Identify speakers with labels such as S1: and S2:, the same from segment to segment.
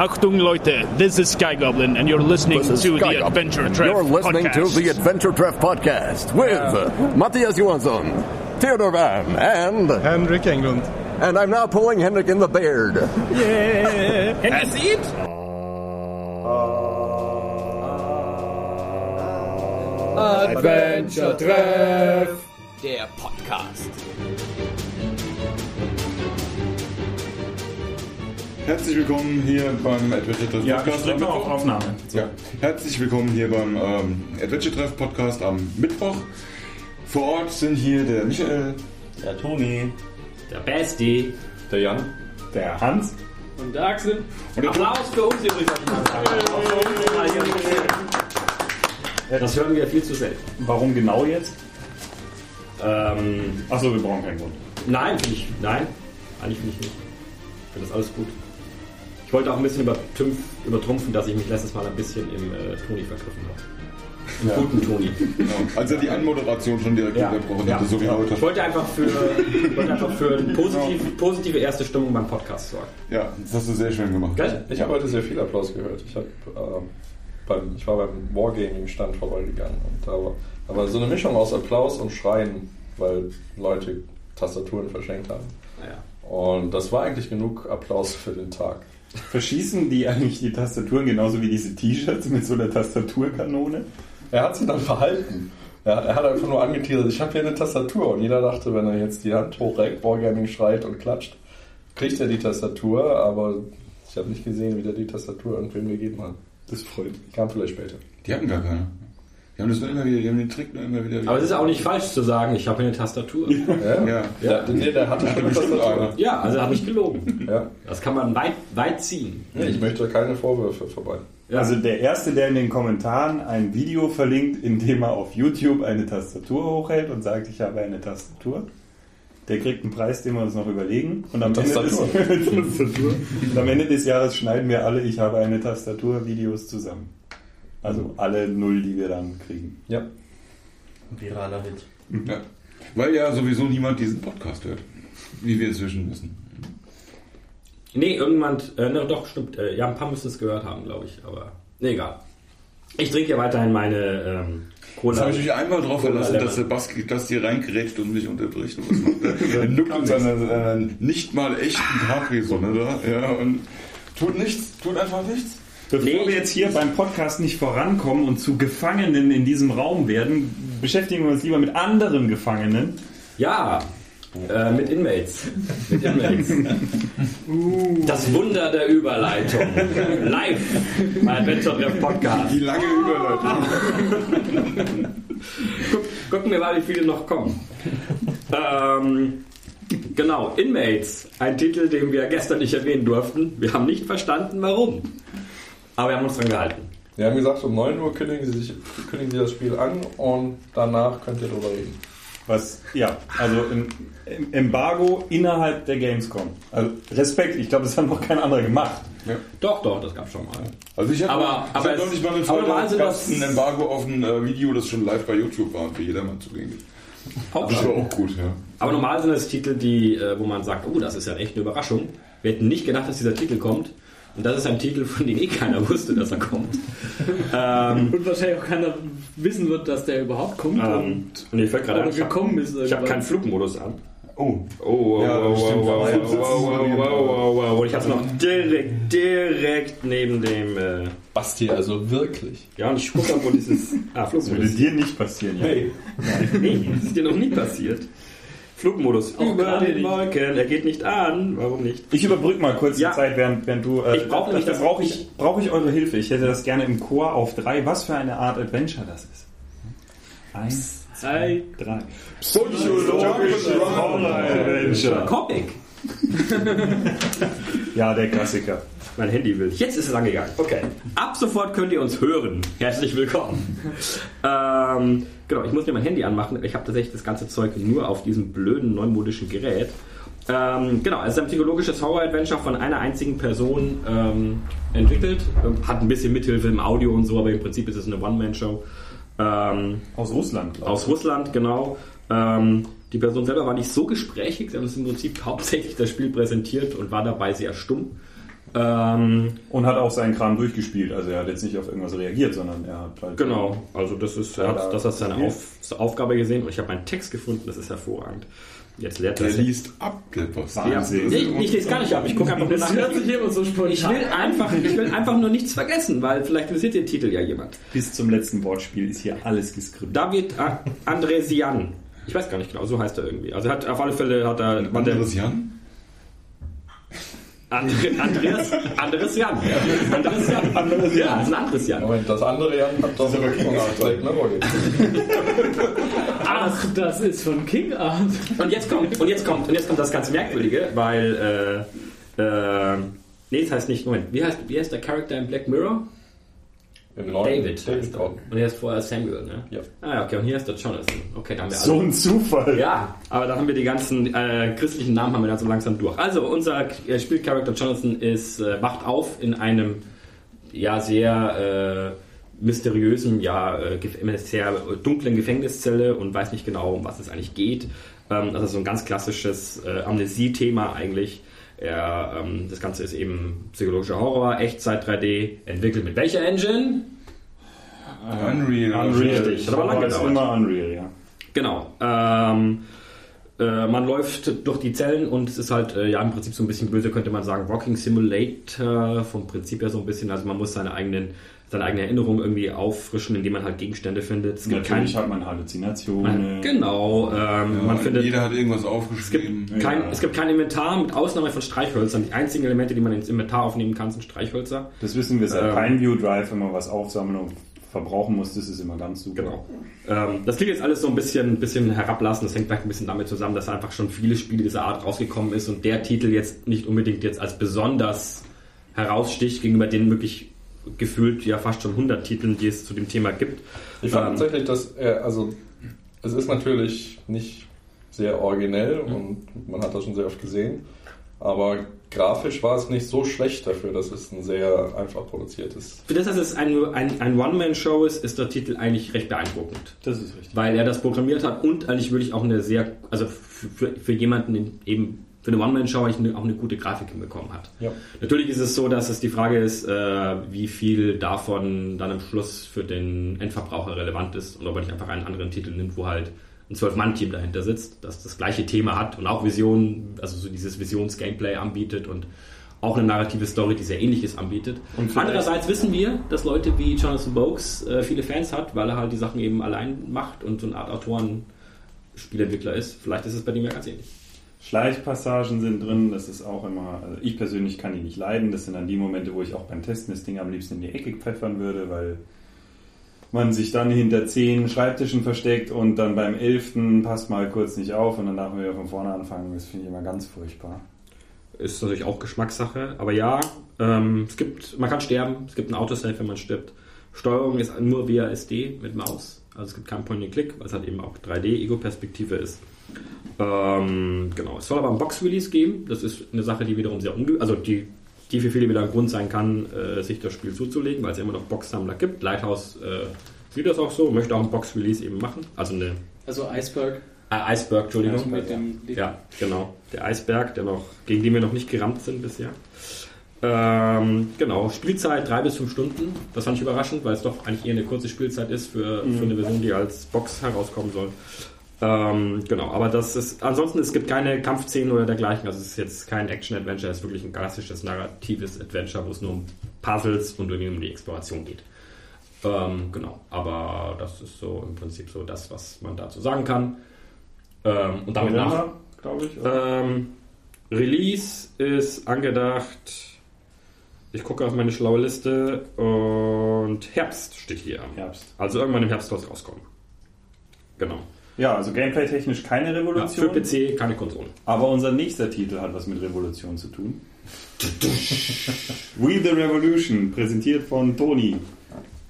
S1: Achtung Leute, this is Sky Goblin and you're listening to
S2: Sky
S1: the
S2: Goblin.
S1: Adventure Treff
S2: You're listening
S1: podcast.
S2: to the Adventure Treff podcast with Matthias Johansson, Theodore Van, and
S3: Henrik Englund.
S2: and I'm now pulling Henrik in the beard. Yeah.
S1: Can you see it?
S4: Adventure Treff, der Podcast.
S5: Herzlich willkommen hier beim Adventure Treff
S6: Ja,
S5: Podcast.
S6: mal auf
S5: Mittwoch.
S6: Aufnahme.
S5: Ja, herzlich willkommen hier beim ähm, Adventure Treff Podcast am Mittwoch. Vor Ort sind hier der Michael,
S6: Der Toni,
S4: Der Basti.
S5: der Jan
S6: der Hans.
S4: Und der Axel.
S5: und der
S4: Applaus für uns übrigens. Das hören wir viel zu selten.
S6: Warum genau jetzt?
S4: Ähm,
S6: Achso, wir brauchen keinen Grund.
S4: nein, ich, nein, eigentlich finde ich nicht. Ich finde das alles gut. Ich wollte auch ein bisschen übertümpf, übertrumpfen, dass ich mich letztes Mal ein bisschen im äh, Toni vergriffen habe. Im guten Toni.
S5: Genau. Als er die Anmoderation schon direkt
S4: Ja.
S5: unterbrochen
S4: Ja.
S5: hatte, so wie heute.
S4: Ich wollte einfach für, ich wollte einfach für eine positiv, positive erste Stimmung beim Podcast sorgen.
S5: Ja, das hast du sehr schön gemacht.
S4: Gell?
S3: Ich habe heute sehr viel Applaus gehört. Ich, hab, ähm, beim, ich war beim Wargaming-Stand vorbeigegangen und da war, da war so eine Mischung aus Applaus und Schreien, weil Leute Tastaturen verschenkt haben.
S4: Naja.
S3: Und das war eigentlich genug Applaus für den Tag.
S6: Verschießen die eigentlich die Tastaturen genauso wie diese T-Shirts mit so einer Tastaturkanone?
S3: Er hat sich dann verhalten. Er, er hat einfach nur angeteasert, ich habe hier eine Tastatur. Und jeder dachte, wenn er jetzt die Hand hochreckt, Wargaming schreit und klatscht, kriegt er die Tastatur, aber ich habe nicht gesehen, wie der die Tastatur irgendwem gegeben hat.
S6: Das freut mich.
S3: Kam vielleicht später.
S5: Die hatten gar keine. Die haben das nur immer wieder, die haben den Trick nur immer wieder.
S4: Aber es ist auch nicht falsch zu sagen, ich habe eine Tastatur.
S3: Ja?
S5: Ja.
S3: Ja, nee, der hatte schon eine Tastatur.
S4: Ja, also habe ich gelogen.
S3: Ja.
S4: Das kann man weit, weit ziehen.
S3: Nee, ich möchte keine Vorwürfe vorbei.
S6: Also der Erste, der in den Kommentaren ein Video verlinkt, in dem er auf YouTube eine Tastatur hochhält und sagt, ich habe eine Tastatur, der kriegt einen Preis, den wir uns noch überlegen. Und am, Ende des. Und am Ende des Jahres schneiden wir alle, ich habe eine Tastatur, Videos zusammen. Also alle Null, die wir dann kriegen.
S3: Ja.
S7: Viraler Hit.
S5: Ja. Weil ja sowieso niemand diesen Podcast hört. Wie wir inzwischen wissen.
S4: Nee, irgendjemand, äh, ne, doch, stimmt. Äh, ja, ein paar müssen es gehört haben, glaube ich. Aber, nee, egal. Ich trinke ja weiterhin meine ähm, Cola.
S5: Jetzt habe ich mich einmal darauf verlassen, dass der Basti das hier reingerätscht und mich unterbricht. Und was macht er? Nuckt in seiner äh, nicht mal echten Capri-Sonne da. Ja, und tut nichts, tut einfach nichts.
S6: Bevor
S4: Nee.
S6: wir jetzt hier beim Podcast nicht vorankommen und zu Gefangenen in diesem Raum werden, beschäftigen wir uns lieber mit anderen Gefangenen.
S4: Ja, äh, mit Inmates. Mit Inmates. Das Wunder der Überleitung. Live bei Adventure Podcast.
S5: Die lange Überleitung.
S4: Guck, gucken wir mal, wie viele noch kommen. Ähm, genau, Inmates. Ein Titel, den wir gestern nicht erwähnen durften. Wir haben nicht verstanden, warum. Aber wir haben uns dran gehalten.
S3: Wir haben gesagt, um 9 Uhr kündigen Sie, sich, kündigen Sie das Spiel an und danach könnt ihr drüber reden.
S6: Was, ja, also im, im Embargo innerhalb der Gamescom. Also Respekt, ich glaube, das hat noch kein anderer gemacht.
S4: Doch, doch, das gab schon mal.
S5: Also ich habe
S4: Aber-
S5: ich
S4: aber
S5: hab
S4: es-
S5: noch nicht mal eine
S4: aber normal
S5: Folge
S4: sind
S5: gab
S4: das-
S5: ein Embargo auf ein äh, Video, das schon live bei YouTube war und für jedermann zugänglich. Das war auch gut, ja.
S4: Aber normal sind das Titel, die, äh, wo man sagt, oh, das ist ja echt eine Überraschung. Wir hätten nicht gedacht, dass dieser Titel kommt. Und das ist ein Titel, von dem eh keiner wusste, dass er kommt. ähm,
S7: Und wahrscheinlich auch keiner wissen wird, dass der überhaupt kommt
S4: ähm, und ich fällt gerade ich habe
S7: gekommen ist.
S4: hab
S7: irgendwann.
S4: keinen Flugmodus an.
S5: Oh.
S4: Oh, wow,
S5: Ja,
S4: wow,
S5: stimmt,
S4: wow, wow, wow,
S5: so
S4: wow,
S5: neben
S4: wow,
S5: dem-
S4: wow, wow. Und ich habe es noch direkt, direkt neben dem. Äh,
S3: Basti, also wirklich.
S4: ja, und ich gucke auch, wo dieses. Ah,
S6: Das würde
S4: Flugmodus.
S6: dir nicht passieren, ja.
S3: Hey.
S4: Nee, das ist dir noch nie passiert. Flugmodus
S7: Auch
S4: über den
S7: nicht.
S4: Wolken. Er geht nicht an. Warum nicht?
S6: Ich überbrücke mal kurz
S4: Ja.
S6: die Zeit, während, während du. Äh,
S4: Ich brauch nämlich
S6: da
S4: das-
S6: brauche ich, brauch ich eure Hilfe. Ich hätte das gerne im Chor auf drei. Was für eine Art Adventure das ist. Eins, zwei, drei. Psychologische Horror-Adventure.
S4: Comic.
S6: Ja, der Klassiker.
S4: Mein Handy will. Jetzt ist es angegangen. Okay. Ab sofort könnt ihr uns hören. Herzlich willkommen. ähm, genau, ich muss mir mein Handy anmachen. Ich habe tatsächlich das ganze Zeug nur auf diesem blöden neumodischen Gerät. Ähm, genau, es ist ein psychologisches Horror-Adventure von einer einzigen Person ähm, entwickelt. Ähm, Hat ein bisschen Mithilfe im Audio und so, aber im Prinzip ist es eine One-Man-Show. Ähm,
S6: Aus Russland,
S4: aus Russland, genau. Ähm, die Person selber war nicht so gesprächig, sie hat uns im Prinzip hauptsächlich das Spiel präsentiert und war dabei sehr stumm. Ähm,
S6: Und hat auch seinen Kram durchgespielt. Also er hat jetzt nicht auf irgendwas reagiert, sondern er hat halt.
S4: genau, also das ist, er
S6: Ja,
S4: hat, das als seine. Auf, Aufgabe gesehen und ich habe einen Text gefunden, das ist hervorragend. Jetzt lehrt
S5: Der
S4: das.
S5: liest ab, der Boss.
S6: Wahnsinn.
S4: Ich, ich lese gar nicht ab, ich gucke einfach nur nach.
S7: Hört sich immer so spontan
S4: Ich will, einfach, ich will einfach nur nichts vergessen, weil vielleicht interessiert den Titel ja jemand.
S6: Bis zum letzten Wortspiel ist hier alles geskriptet.
S4: David Andresian. Ich weiß gar nicht genau, so heißt er irgendwie. Also er hat auf alle Fälle hat er war der
S5: Anderes Jan?
S4: Andre, Andreas Andres Jan. Andres Jan. Andres Jan. Ja, das ist ein anderes Jan.
S3: Moment, das andere Jan hat doch
S5: aber King Art.
S3: Gespielt.
S7: Ach, das ist von King Art.
S4: Und jetzt kommt und jetzt kommt und jetzt kommt das ganz merkwürdige, weil äh, äh, nee, das heißt nicht Moment. Wie heißt wie heißt der Charakter in Black Mirror?
S3: Im neuen
S4: David.
S3: David
S4: heißt.
S3: Gordon.
S4: Und er ist vorher Samuel, ne?
S3: Ja.
S4: Ah, ja, okay. Und hier ist der Jonathan. Okay, da haben wir alle.
S6: So ein Zufall.
S4: Ja, aber da haben wir die ganzen äh, christlichen Namen haben wir dann so langsam durch. Also unser äh, Spielcharakter Jonathan ist äh, wacht auf in einem ja sehr äh, mysteriösen, ja äh, gef- in einer sehr dunklen Gefängniszelle und weiß nicht genau, um was es eigentlich geht. Ähm, also so ein ganz klassisches äh, Amnesie-Thema eigentlich. Er, ähm, das Ganze ist eben psychologischer Horror, Echtzeit 3D, entwickelt mit welcher Engine?
S5: Unreal.
S6: Unreal.
S4: Richtig, hat aber lang
S6: ist
S4: gedauert.
S6: immer Unreal, ja.
S4: Genau. Ähm, äh, man läuft durch die Zellen und es ist halt äh, ja im Prinzip so ein bisschen böse, könnte man sagen, Walking Simulator vom Prinzip her so ein bisschen. Also man muss seine eigenen seine eigene Erinnerung irgendwie auffrischen, indem man halt Gegenstände findet. Es gibt
S6: Natürlich
S4: kein,
S6: hat man Halluzinationen.
S4: genau. Ähm,
S5: Ja,
S4: man findet
S5: jeder hat irgendwas
S4: es
S5: aufgeschrieben.
S4: gibt, kein,
S6: Ja.
S4: es gibt kein Inventar mit Ausnahme von Streichhölzern. Die einzigen Elemente, die man ins Inventar aufnehmen kann, sind Streichhölzer.
S6: Das wissen wir seit
S4: Ähm,
S6: Pineview Drive, wenn man was aufsammeln und verbrauchen muss, das ist immer ganz super.
S4: Genau. Ähm, das klingt jetzt alles so ein bisschen, bisschen herablassen. Das hängt vielleicht ein bisschen damit zusammen, dass einfach schon viele Spiele dieser Art rausgekommen ist und der Titel jetzt nicht unbedingt jetzt als besonders heraussticht gegenüber den wirklich gefühlt ja fast schon 100 Titeln, die es zu dem Thema gibt.
S3: Ich fand
S4: Ähm,
S3: tatsächlich, dass er, also, es ist natürlich nicht sehr originell und man hat das schon sehr oft gesehen, aber grafisch war es nicht so schlecht dafür, dass es ein sehr einfach produziertes.
S4: Für das, dass es ein, ein, ein One-Man-Show ist, ist der Titel eigentlich recht beeindruckend.
S6: Das ist richtig.
S4: weil er das programmiert hat und eigentlich wirklich auch eine sehr, also für, für, jemanden in, eben für eine One-Man-Show eigentlich auch eine gute Grafik hinbekommen hat.
S3: Ja.
S4: Natürlich ist es so, dass es die Frage ist, äh, wie viel davon dann am Schluss für den Endverbraucher relevant ist und ob er nicht einfach einen anderen Titel nimmt, wo halt ein Zwölf-Mann-Team dahinter sitzt, das das gleiche Thema hat und auch Visionen, also so dieses Visions-Gameplay anbietet und auch eine narrative Story, die sehr ähnliches anbietet.
S6: Und
S4: Andererseits wissen wir, dass Leute wie Jonathan Boakes äh, viele Fans hat, weil er halt die Sachen eben allein macht und so eine Art Autoren-Spielentwickler ist. Vielleicht ist es bei dem ja ganz ähnlich.
S6: Schleichpassagen sind drin, das ist auch immer, also ich persönlich kann die nicht leiden, das sind dann die Momente, wo ich auch beim Testen das Ding am liebsten in die Ecke pfeffern würde, weil man sich dann hinter zehn Schreibtischen versteckt und dann beim elften passt mal kurz nicht auf und dann darf man wieder von vorne anfangen, das finde ich immer ganz furchtbar.
S4: Ist natürlich auch Geschmackssache, aber ja, ähm, es gibt, man kann sterben, es gibt ein Autosave, wenn man stirbt. Steuerung ist nur via SD mit Maus, also es gibt keinen Point-and-Click, weil es halt eben auch 3D-Ego-Perspektive ist. Ähm, genau, es soll aber ein Box-Release geben, das ist eine Sache, die wiederum sehr unge... also die, die für viele wieder ein Grund sein kann, äh, sich das Spiel zuzulegen, weil es ja immer noch Box-Sammler gibt. Lighthouse äh, sieht das auch so, möchte auch ein Box-Release eben machen, also eine
S7: Also Iceberg.
S4: äh, Iceberg, Entschuldigung.
S7: Also mit dem
S4: Ja, genau. Der Eisberg, der noch, gegen den wir noch nicht gerammt sind bisher. Ähm, genau, Spielzeit drei bis fünf Stunden. Das fand ich überraschend, weil es doch eigentlich eher eine kurze Spielzeit ist für, für eine Version, die als Box herauskommen soll. Ähm, genau, aber das ist, ansonsten, es gibt keine Kampfszenen oder dergleichen. Also es ist jetzt kein Action-Adventure, es ist wirklich ein klassisches narratives Adventure, wo es nur um Puzzles und irgendwie um die Exploration geht. Ähm, genau, aber das ist so im Prinzip so das, was man dazu sagen kann. Ähm, und damit nach,
S6: glaube ich.
S4: ähm, Release ist angedacht. Ich gucke auf meine schlaue Liste und Herbst steht hier.
S6: Herbst.
S4: Also irgendwann im Herbst soll es rauskommen. Genau.
S6: Ja, also gameplay-technisch keine
S4: Ja,
S6: Revolution,
S4: für PC keine Konsole.
S6: aber unser nächster Titel hat was mit Revolution zu tun. We the Revolution, präsentiert von Toni.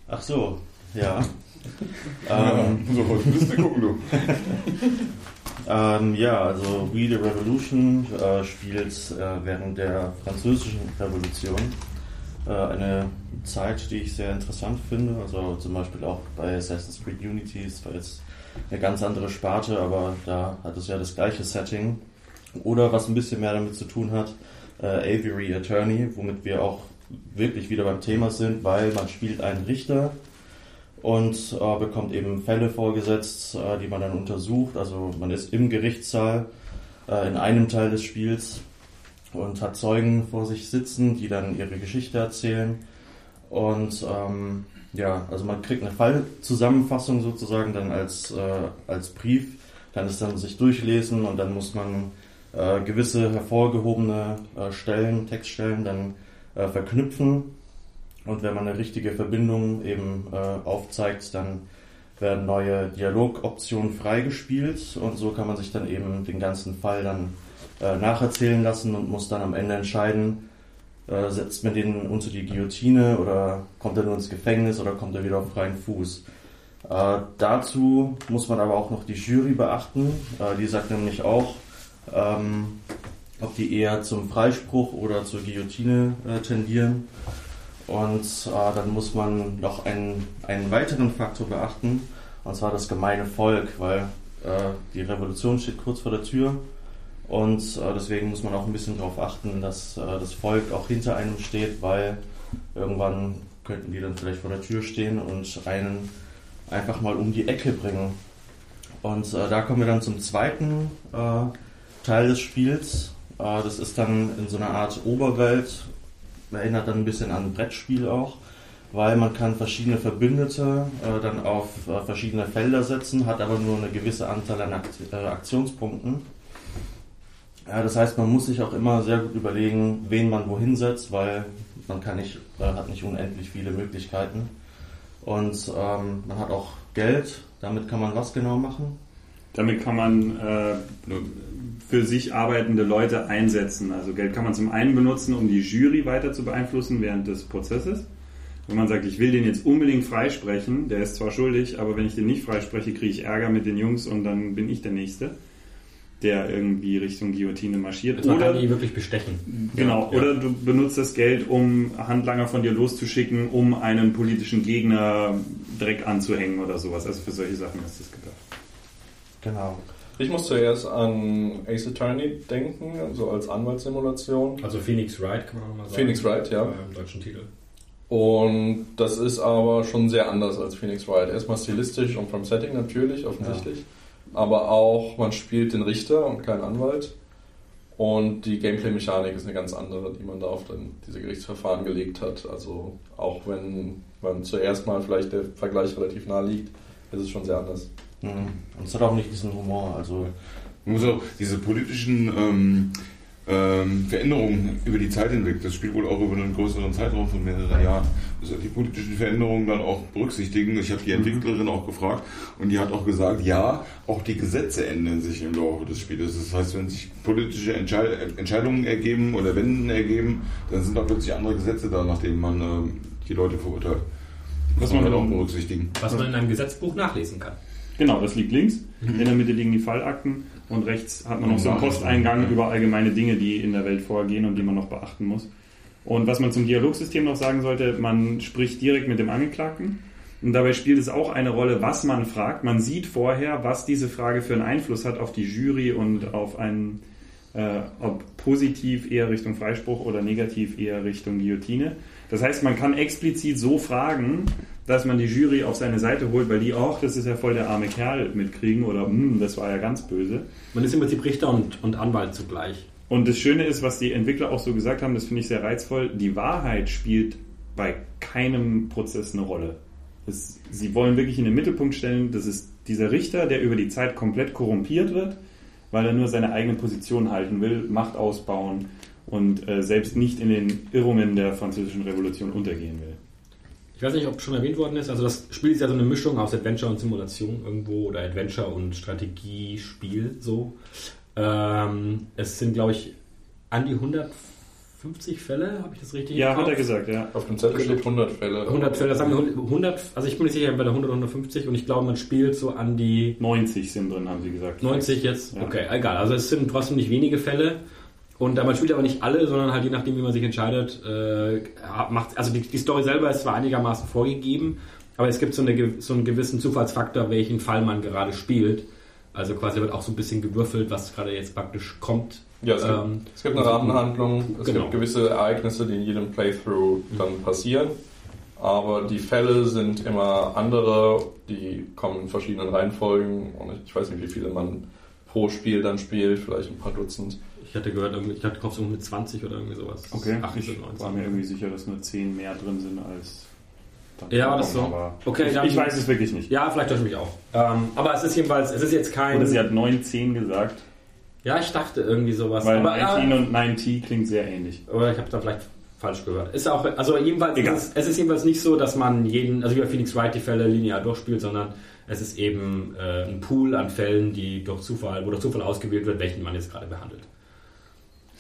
S8: Ach so, ja. ähm,
S5: So, willst du gucken, du?
S8: ähm, ja, also We the Revolution äh, spielt äh, während der französischen Revolution äh, eine Zeit, die ich sehr interessant finde. Also zum Beispiel auch bei Assassin's Creed Unity, es war jetzt eine ganz andere Sparte, aber da hat es ja das gleiche Setting. Oder was ein bisschen mehr damit zu tun hat, äh, Avery Attorney, womit wir auch wirklich wieder beim Thema sind, weil man spielt einen Richter und äh, bekommt eben Fälle vorgesetzt, äh, die man dann untersucht. Also man ist im Gerichtssaal äh, in einem Teil des Spiels und hat Zeugen vor sich sitzen, die dann ihre Geschichte erzählen. Und ähm, ja, also man kriegt eine Fallzusammenfassung sozusagen dann als, äh, als Brief, kann es dann sich durchlesen und dann muss man äh, gewisse hervorgehobene äh, Stellen, Textstellen dann äh, verknüpfen. Und wenn man eine richtige Verbindung eben äh, aufzeigt, dann werden neue Dialogoptionen freigespielt und so kann man sich dann eben den ganzen Fall dann äh, nacherzählen lassen und muss dann am Ende entscheiden, äh, setzt man den unter die Guillotine oder kommt er nur ins Gefängnis oder kommt er wieder auf freien Fuß. Äh, dazu muss man aber auch noch die Jury beachten. Äh, die sagt nämlich auch, ähm, ob die eher zum Freispruch oder zur Guillotine äh, tendieren. Und äh, dann muss man noch einen, einen weiteren Faktor beachten, und zwar das gemeine Volk, weil die Revolution steht kurz vor der Tür. Und äh, deswegen muss man auch ein bisschen darauf achten, dass äh, das Volk auch hinter einem steht, weil irgendwann könnten die dann vielleicht vor der Tür stehen und einen einfach mal um die Ecke bringen. Und äh, da kommen wir dann zum zweiten äh, Teil des Spiels. Äh, das ist dann in so einer Art Oberwelt, erinnert dann ein bisschen an ein Brettspiel auch, weil man kann verschiedene Verbündete äh, dann auf verschiedene Felder setzen, hat aber nur eine gewisse Anzahl an Akt Aktionspunkten. Ja, das heißt, man muss sich auch immer sehr gut überlegen, wen man wohin setzt, weil man kann nicht, äh, hat nicht unendlich viele Möglichkeiten. Und ähm, man hat auch Geld, damit kann man was genau machen?
S6: Damit kann man äh, für sich arbeitende Leute einsetzen. Also Geld kann man zum einen benutzen, um die Jury weiter zu beeinflussen während des Prozesses. Wenn man sagt, ich will den jetzt unbedingt freisprechen, der ist zwar schuldig, aber wenn ich den nicht freispreche, kriege ich Ärger mit den Jungs und dann bin ich der Nächste, der irgendwie Richtung Guillotine marschiert.
S4: Also man kann die wirklich bestechen.
S6: Genau,
S4: Ja.
S6: oder du benutzt das Geld, um Handlanger von dir loszuschicken, um einen politischen Gegner direkt anzuhängen oder sowas. Also für solche Sachen ist das gedacht.
S8: Genau.
S3: Ich muss zuerst an Ace Attorney denken, so als Anwaltssimulation.
S4: Also Phoenix Wright kann man nochmal sagen.
S3: Phoenix Wright, ja.
S4: Äh, Im deutschen Titel.
S3: Und das ist aber schon sehr anders als Phoenix Wright. Erstmal stilistisch und vom Setting natürlich, offensichtlich. Aber auch, man spielt den Richter und keinen Anwalt. Und die Gameplay-Mechanik ist eine ganz andere, die man da auf dann diese Gerichtsverfahren gelegt hat. Also auch wenn man zuerst mal vielleicht der Vergleich relativ nah liegt, ist es schon sehr anders.
S8: Mhm. Und es hat auch nicht diesen Humor. Also
S5: Man muss auch diese politischen ähm, ähm, Veränderungen über die Zeit hinweg, das spielt wohl auch über einen größeren Zeitraum von mehreren Jahren, also die politischen Veränderungen dann auch berücksichtigen. Ich habe die Entwicklerin auch gefragt und die hat auch gesagt, ja, auch die Gesetze ändern sich im Laufe des Spieles. Das heißt, wenn sich politische Entschei Entscheidungen ergeben oder Wenden ergeben, dann sind da plötzlich andere Gesetze da, nachdem man ähm, die Leute verurteilt.
S6: Was
S5: man
S6: man
S5: halt auch berücksichtigen.
S4: Was man in einem Gesetzbuch nachlesen kann.
S6: Genau, das liegt links. In der Mitte liegen die Fallakten und rechts hat man noch so einen. Posteingang über allgemeine Dinge, die in der Welt vorgehen und die man noch beachten muss. Und was man zum Dialogsystem noch sagen sollte, man spricht direkt mit dem Angeklagten. Und dabei spielt es auch eine Rolle, was man fragt. Man sieht vorher, was diese Frage für einen Einfluss hat auf die Jury und auf einen, äh, ob positiv eher Richtung Freispruch oder negativ eher Richtung Guillotine. Das heißt, man kann explizit so fragen, dass man die Jury auf seine Seite holt, weil die auch, das ist ja voll der arme Kerl mitkriegen oder hm, das war ja ganz böse.
S4: Man ist im Prinzip Richter und, und Anwalt zugleich.
S6: Und das Schöne ist, was die Entwickler auch so gesagt haben, das finde ich sehr reizvoll, die Wahrheit spielt bei keinem Prozess eine Rolle. Es, sie wollen wirklich in den Mittelpunkt stellen, das ist dieser Richter, der über die Zeit komplett korrumpiert wird, weil er nur seine eigene Position halten will, Macht ausbauen und äh, selbst nicht in den Irrungen der französischen Revolution untergehen will.
S4: Ich weiß nicht, ob schon erwähnt worden ist. Also das Spiel ist ja so eine Mischung aus Adventure und Simulation irgendwo oder Adventure und Strategiespiel so. Ähm, es sind, glaube ich, an die 150 Fälle, habe ich das richtig
S6: Ja, hat er gesagt, ja.
S3: Auf dem Zettel steht 100 Fälle.
S4: 100 Fälle, sagen wir 100, also ich bin nicht sicher, bei der 100 150 und ich glaube, man spielt so an die
S6: 90 sind drin, haben sie gesagt.
S4: 90 jetzt.
S6: Ja.
S4: Okay, egal. Also es sind trotzdem nicht wenige Fälle. Und man spielt aber nicht alle, sondern halt je nachdem, wie man sich entscheidet, äh, macht, also die, die Story selber ist zwar einigermaßen vorgegeben, aber es gibt so, eine, so einen gewissen Zufallsfaktor, welchen Fall man gerade spielt. Also quasi wird auch so ein bisschen gewürfelt, was gerade jetzt praktisch kommt
S3: Ja, es gibt,
S4: Ähm,
S3: es gibt eine Rahmenhandlung, es
S4: Genau.
S3: gibt gewisse Ereignisse, die in jedem Playthrough dann passieren. Aber die Fälle sind immer andere, die kommen in verschiedenen Reihenfolgen und ich weiß nicht, wie viele man pro Spiel dann spielt, vielleicht ein paar Dutzend.
S4: Ich hatte gehört, ich hatte Kopf mit 20 oder irgendwie sowas.
S6: Okay,
S4: 18,
S6: ich
S4: 19.
S6: war mir irgendwie sicher, dass nur 10 mehr drin sind als.
S4: Ja, das so. Okay,
S6: ich,
S4: dann-
S6: ich weiß es wirklich nicht.
S4: Ja, vielleicht täusche ich mich auch. Ähm, aber es ist jedenfalls, es ist jetzt kein.
S6: Oder sie hat 9, 10 gesagt,
S4: ja, ich dachte irgendwie sowas.
S6: weil
S4: aber,
S6: 19
S4: ja,
S6: und 9T klingt sehr ähnlich.
S4: aber ich habe da vielleicht falsch gehört. Ist auch, also jedenfalls,
S6: Egal.
S4: ist, es ist jedenfalls nicht so, dass man jeden, also wie bei Phoenix Wright die Fälle linear durchspielt, sondern es ist eben äh, ein Pool an Fällen, die durch Zufall, wo durch Zufall ausgewählt wird, welchen man jetzt gerade behandelt.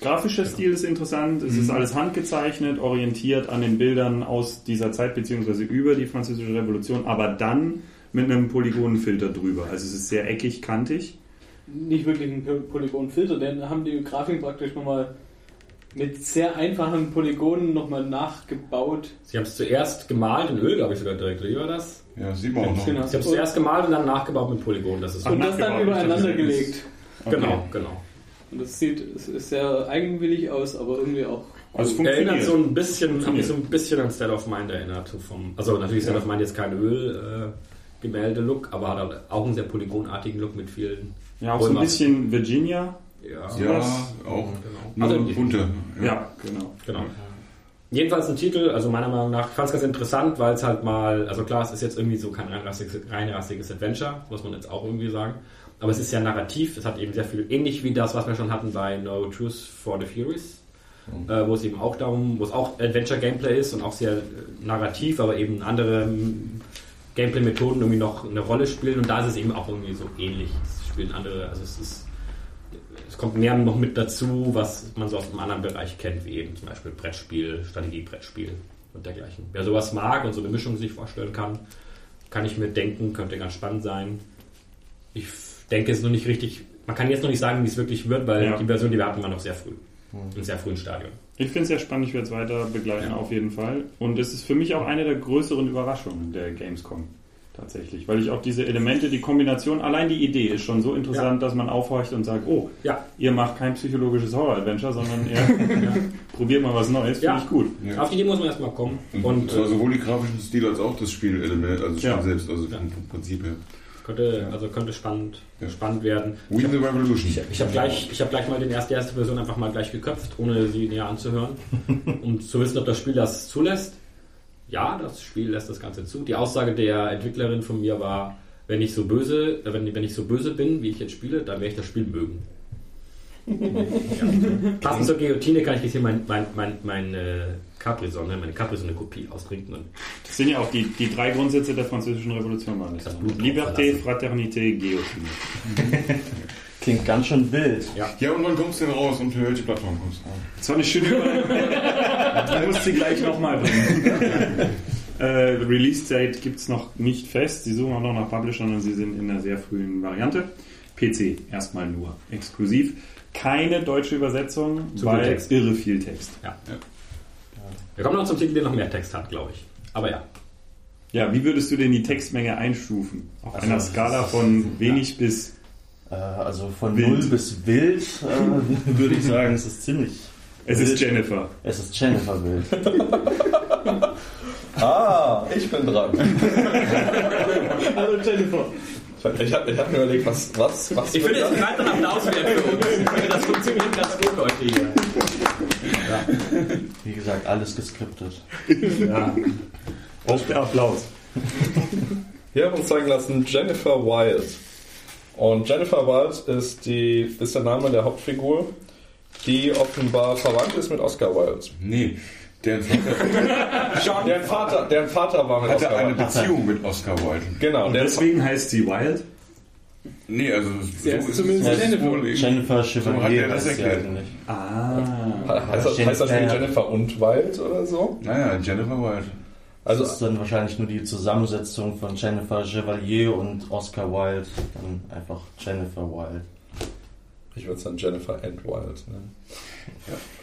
S6: Grafischer Stil ist interessant, es ist alles handgezeichnet, orientiert an den Bildern aus dieser Zeit beziehungsweise über die Französische Revolution, aber dann mit einem Polygonenfilter drüber. Also es ist sehr eckig, kantig.
S7: Nicht wirklich ein Poly- Polygonfilter, denn haben die Grafiken praktisch nochmal mit sehr einfachen Polygonen nochmal nachgebaut.
S4: Sie haben es zuerst gemalt in Öl, glaube ich sogar direkt, oder? Wie war das?
S5: Ja, sieht man auch noch.
S7: Genau.
S4: Sie haben es zuerst gemalt und dann nachgebaut mit Polygonen. Das ist
S6: Ach,
S7: Und das dann übereinander gelegt.
S6: Okay.
S4: Genau, genau.
S7: Und das sieht sehr eigenwillig aus, aber irgendwie auch.
S6: Also es
S4: Erinnert
S6: funktioniert.
S4: so ein bisschen, hat mich so ein bisschen an State of Mind erinnert. Vom, also natürlich State of Mind jetzt kein Öl-Gemälde-Look, aber hat halt auch einen sehr polygonartigen Look mit vielen.
S6: ja, auch so ein bisschen Virginia.
S4: Ja,
S5: Ja, auch
S4: genau. Also,
S5: bunte.
S6: Ja, genau.
S4: genau. Jedenfalls ein Titel, also meiner Meinung nach, ich fand es ganz interessant, weil es halt mal, also klar, es ist jetzt irgendwie so kein reinrassiges, reinrassiges Adventure, muss man jetzt auch irgendwie sagen. Aber es ist ja narrativ, es hat eben sehr viel, ähnlich wie das, was wir schon hatten bei No Truth for the Furies, äh, wo es eben auch darum, wo es auch Adventure-Gameplay ist und auch sehr äh, narrativ, aber eben andere ähm, Gameplay-Methoden irgendwie noch eine Rolle spielen und da ist es eben auch irgendwie so ähnlich. Es spielen andere, also es ist es kommt mehr noch mit dazu, was man so aus einem anderen Bereich kennt, wie eben zum Beispiel Brettspiel, Strategie-Brettspiel und dergleichen. Wer sowas mag und so eine Mischung sich vorstellen kann, kann ich mir denken, könnte ganz spannend sein. Ich denke, es ist noch nicht richtig, man kann jetzt noch nicht sagen, wie es wirklich wird, weil
S6: Ja.
S4: die Version, die wir hatten, war noch sehr früh. Im sehr frühen Stadium.
S6: Ich finde es sehr spannend, ich werde es weiter begleiten,
S4: Ja.
S6: auf jeden Fall. Und es ist für mich auch eine der größeren Überraschungen der Gamescom. Tatsächlich. Weil ich auch diese Elemente, die Kombination, allein die Idee ist schon so interessant, dass man aufhorcht und sagt, oh,
S4: Ja,
S6: ihr macht kein psychologisches Horror-Adventure, sondern ihr probiert mal was Neues, finde
S4: Ja.
S6: ich gut.
S5: Ja.
S4: auf die Idee muss man erstmal kommen.
S5: Und,
S4: Und
S5: zwar
S4: äh,
S5: sowohl die grafischen Stil als auch das Spielelement, also das
S6: Ja.
S5: Spiel selbst, also
S4: Ja.
S5: vom Prinzip her.
S4: Könnte, also könnte spannend,
S5: Ja.
S4: spannend werden.
S5: We the Revolution.
S4: Ich, ich habe gleich, ich hab gleich mal den erste, die erste Version einfach mal gleich geköpft, ohne sie näher anzuhören, um zu wissen, ob das Spiel das zulässt. Ja, das Spiel lässt das Ganze zu. Die Aussage der Entwicklerin von mir war, wenn ich so böse, äh, wenn, wenn ich so böse bin, wie ich jetzt spiele, dann werde ich das Spiel mögen. ja. Passend zur Guillotine kann ich jetzt hier mein, mein, mein, meine Capri-Sonne, meine Capri-Sonne-Kopie austrinken. Und
S6: Das sind ja auch die, die drei Grundsätze der französischen Revolution. Waren das.
S4: Blut
S6: Liberté. Fraternité, Guillotine.
S8: Klingt ganz schön wild.
S5: Ja, und wann kommst du denn raus und für welche Plattform kommst du raus?
S6: Das war eine schöne Überleitung. Du musst sie gleich nochmal bringen. äh, Release-Date gibt es noch nicht fest. Sie suchen auch noch nach Publishern und sie sind in einer sehr frühen Variante. PC erstmal nur exklusiv. Keine deutsche Übersetzung,
S4: Zu viel
S6: weil
S4: Text.
S6: irre viel Text.
S4: ja. Wir kommen noch zum Titel, der noch mehr Text hat, glaube ich. Aber ja.
S6: Ja, wie würdest du denn die Textmenge einstufen? Auf
S8: Also,
S6: einer Skala von wenig bis
S8: Äh, also von
S6: Wild.
S8: 0 bis wild äh, würde ich sagen, es ist ziemlich.
S6: es
S8: wild.
S6: ist Jennifer.
S8: Es ist Jennifer wild.
S3: Ah, ich bin dran.
S7: Hallo Jennifer.
S3: Ich habe hab mir überlegt, was, was, was
S4: Ich finde jetzt
S3: das?
S4: einen weiteren Applaus wert für uns. Ich finde, Das funktioniert ganz gut heute hier.
S8: Wie gesagt, alles geskriptet.
S6: Ja. Auf der Applaus.
S3: Wir haben uns zeigen lassen Jennifer Wild. Und Jennifer Wild ist, die, ist der Name der Hauptfigur, die offenbar verwandt ist mit Oscar Wilde.
S5: Nee, deren Vater
S3: Deren Vater, deren Vater war mit
S5: hatte
S3: Oscar
S5: eine
S3: Wilde.
S5: Beziehung mit Oscar Wilde.
S3: Genau,
S6: Und deswegen heißt sie Wild.
S5: Nee, also
S7: Sie
S5: so ist
S7: zumindest
S5: es
S7: Jennifer.
S5: wohl.
S8: Jennifer
S5: So hat
S8: Chevalier
S5: er das erklärt.
S8: eigentlich.
S6: Ah.
S3: heißt, das, heißt das Spiel
S8: Jennifer-
S3: und Wild oder so?
S5: Naja, Jennifer Wilde.
S3: Also,
S8: das ist dann wahrscheinlich nur die Zusammensetzung von Jennifer Chevalier und Oscar Wilde. Dann einfach Jennifer Wilde.
S3: ich würde es dann Jennifer and Wild nennen.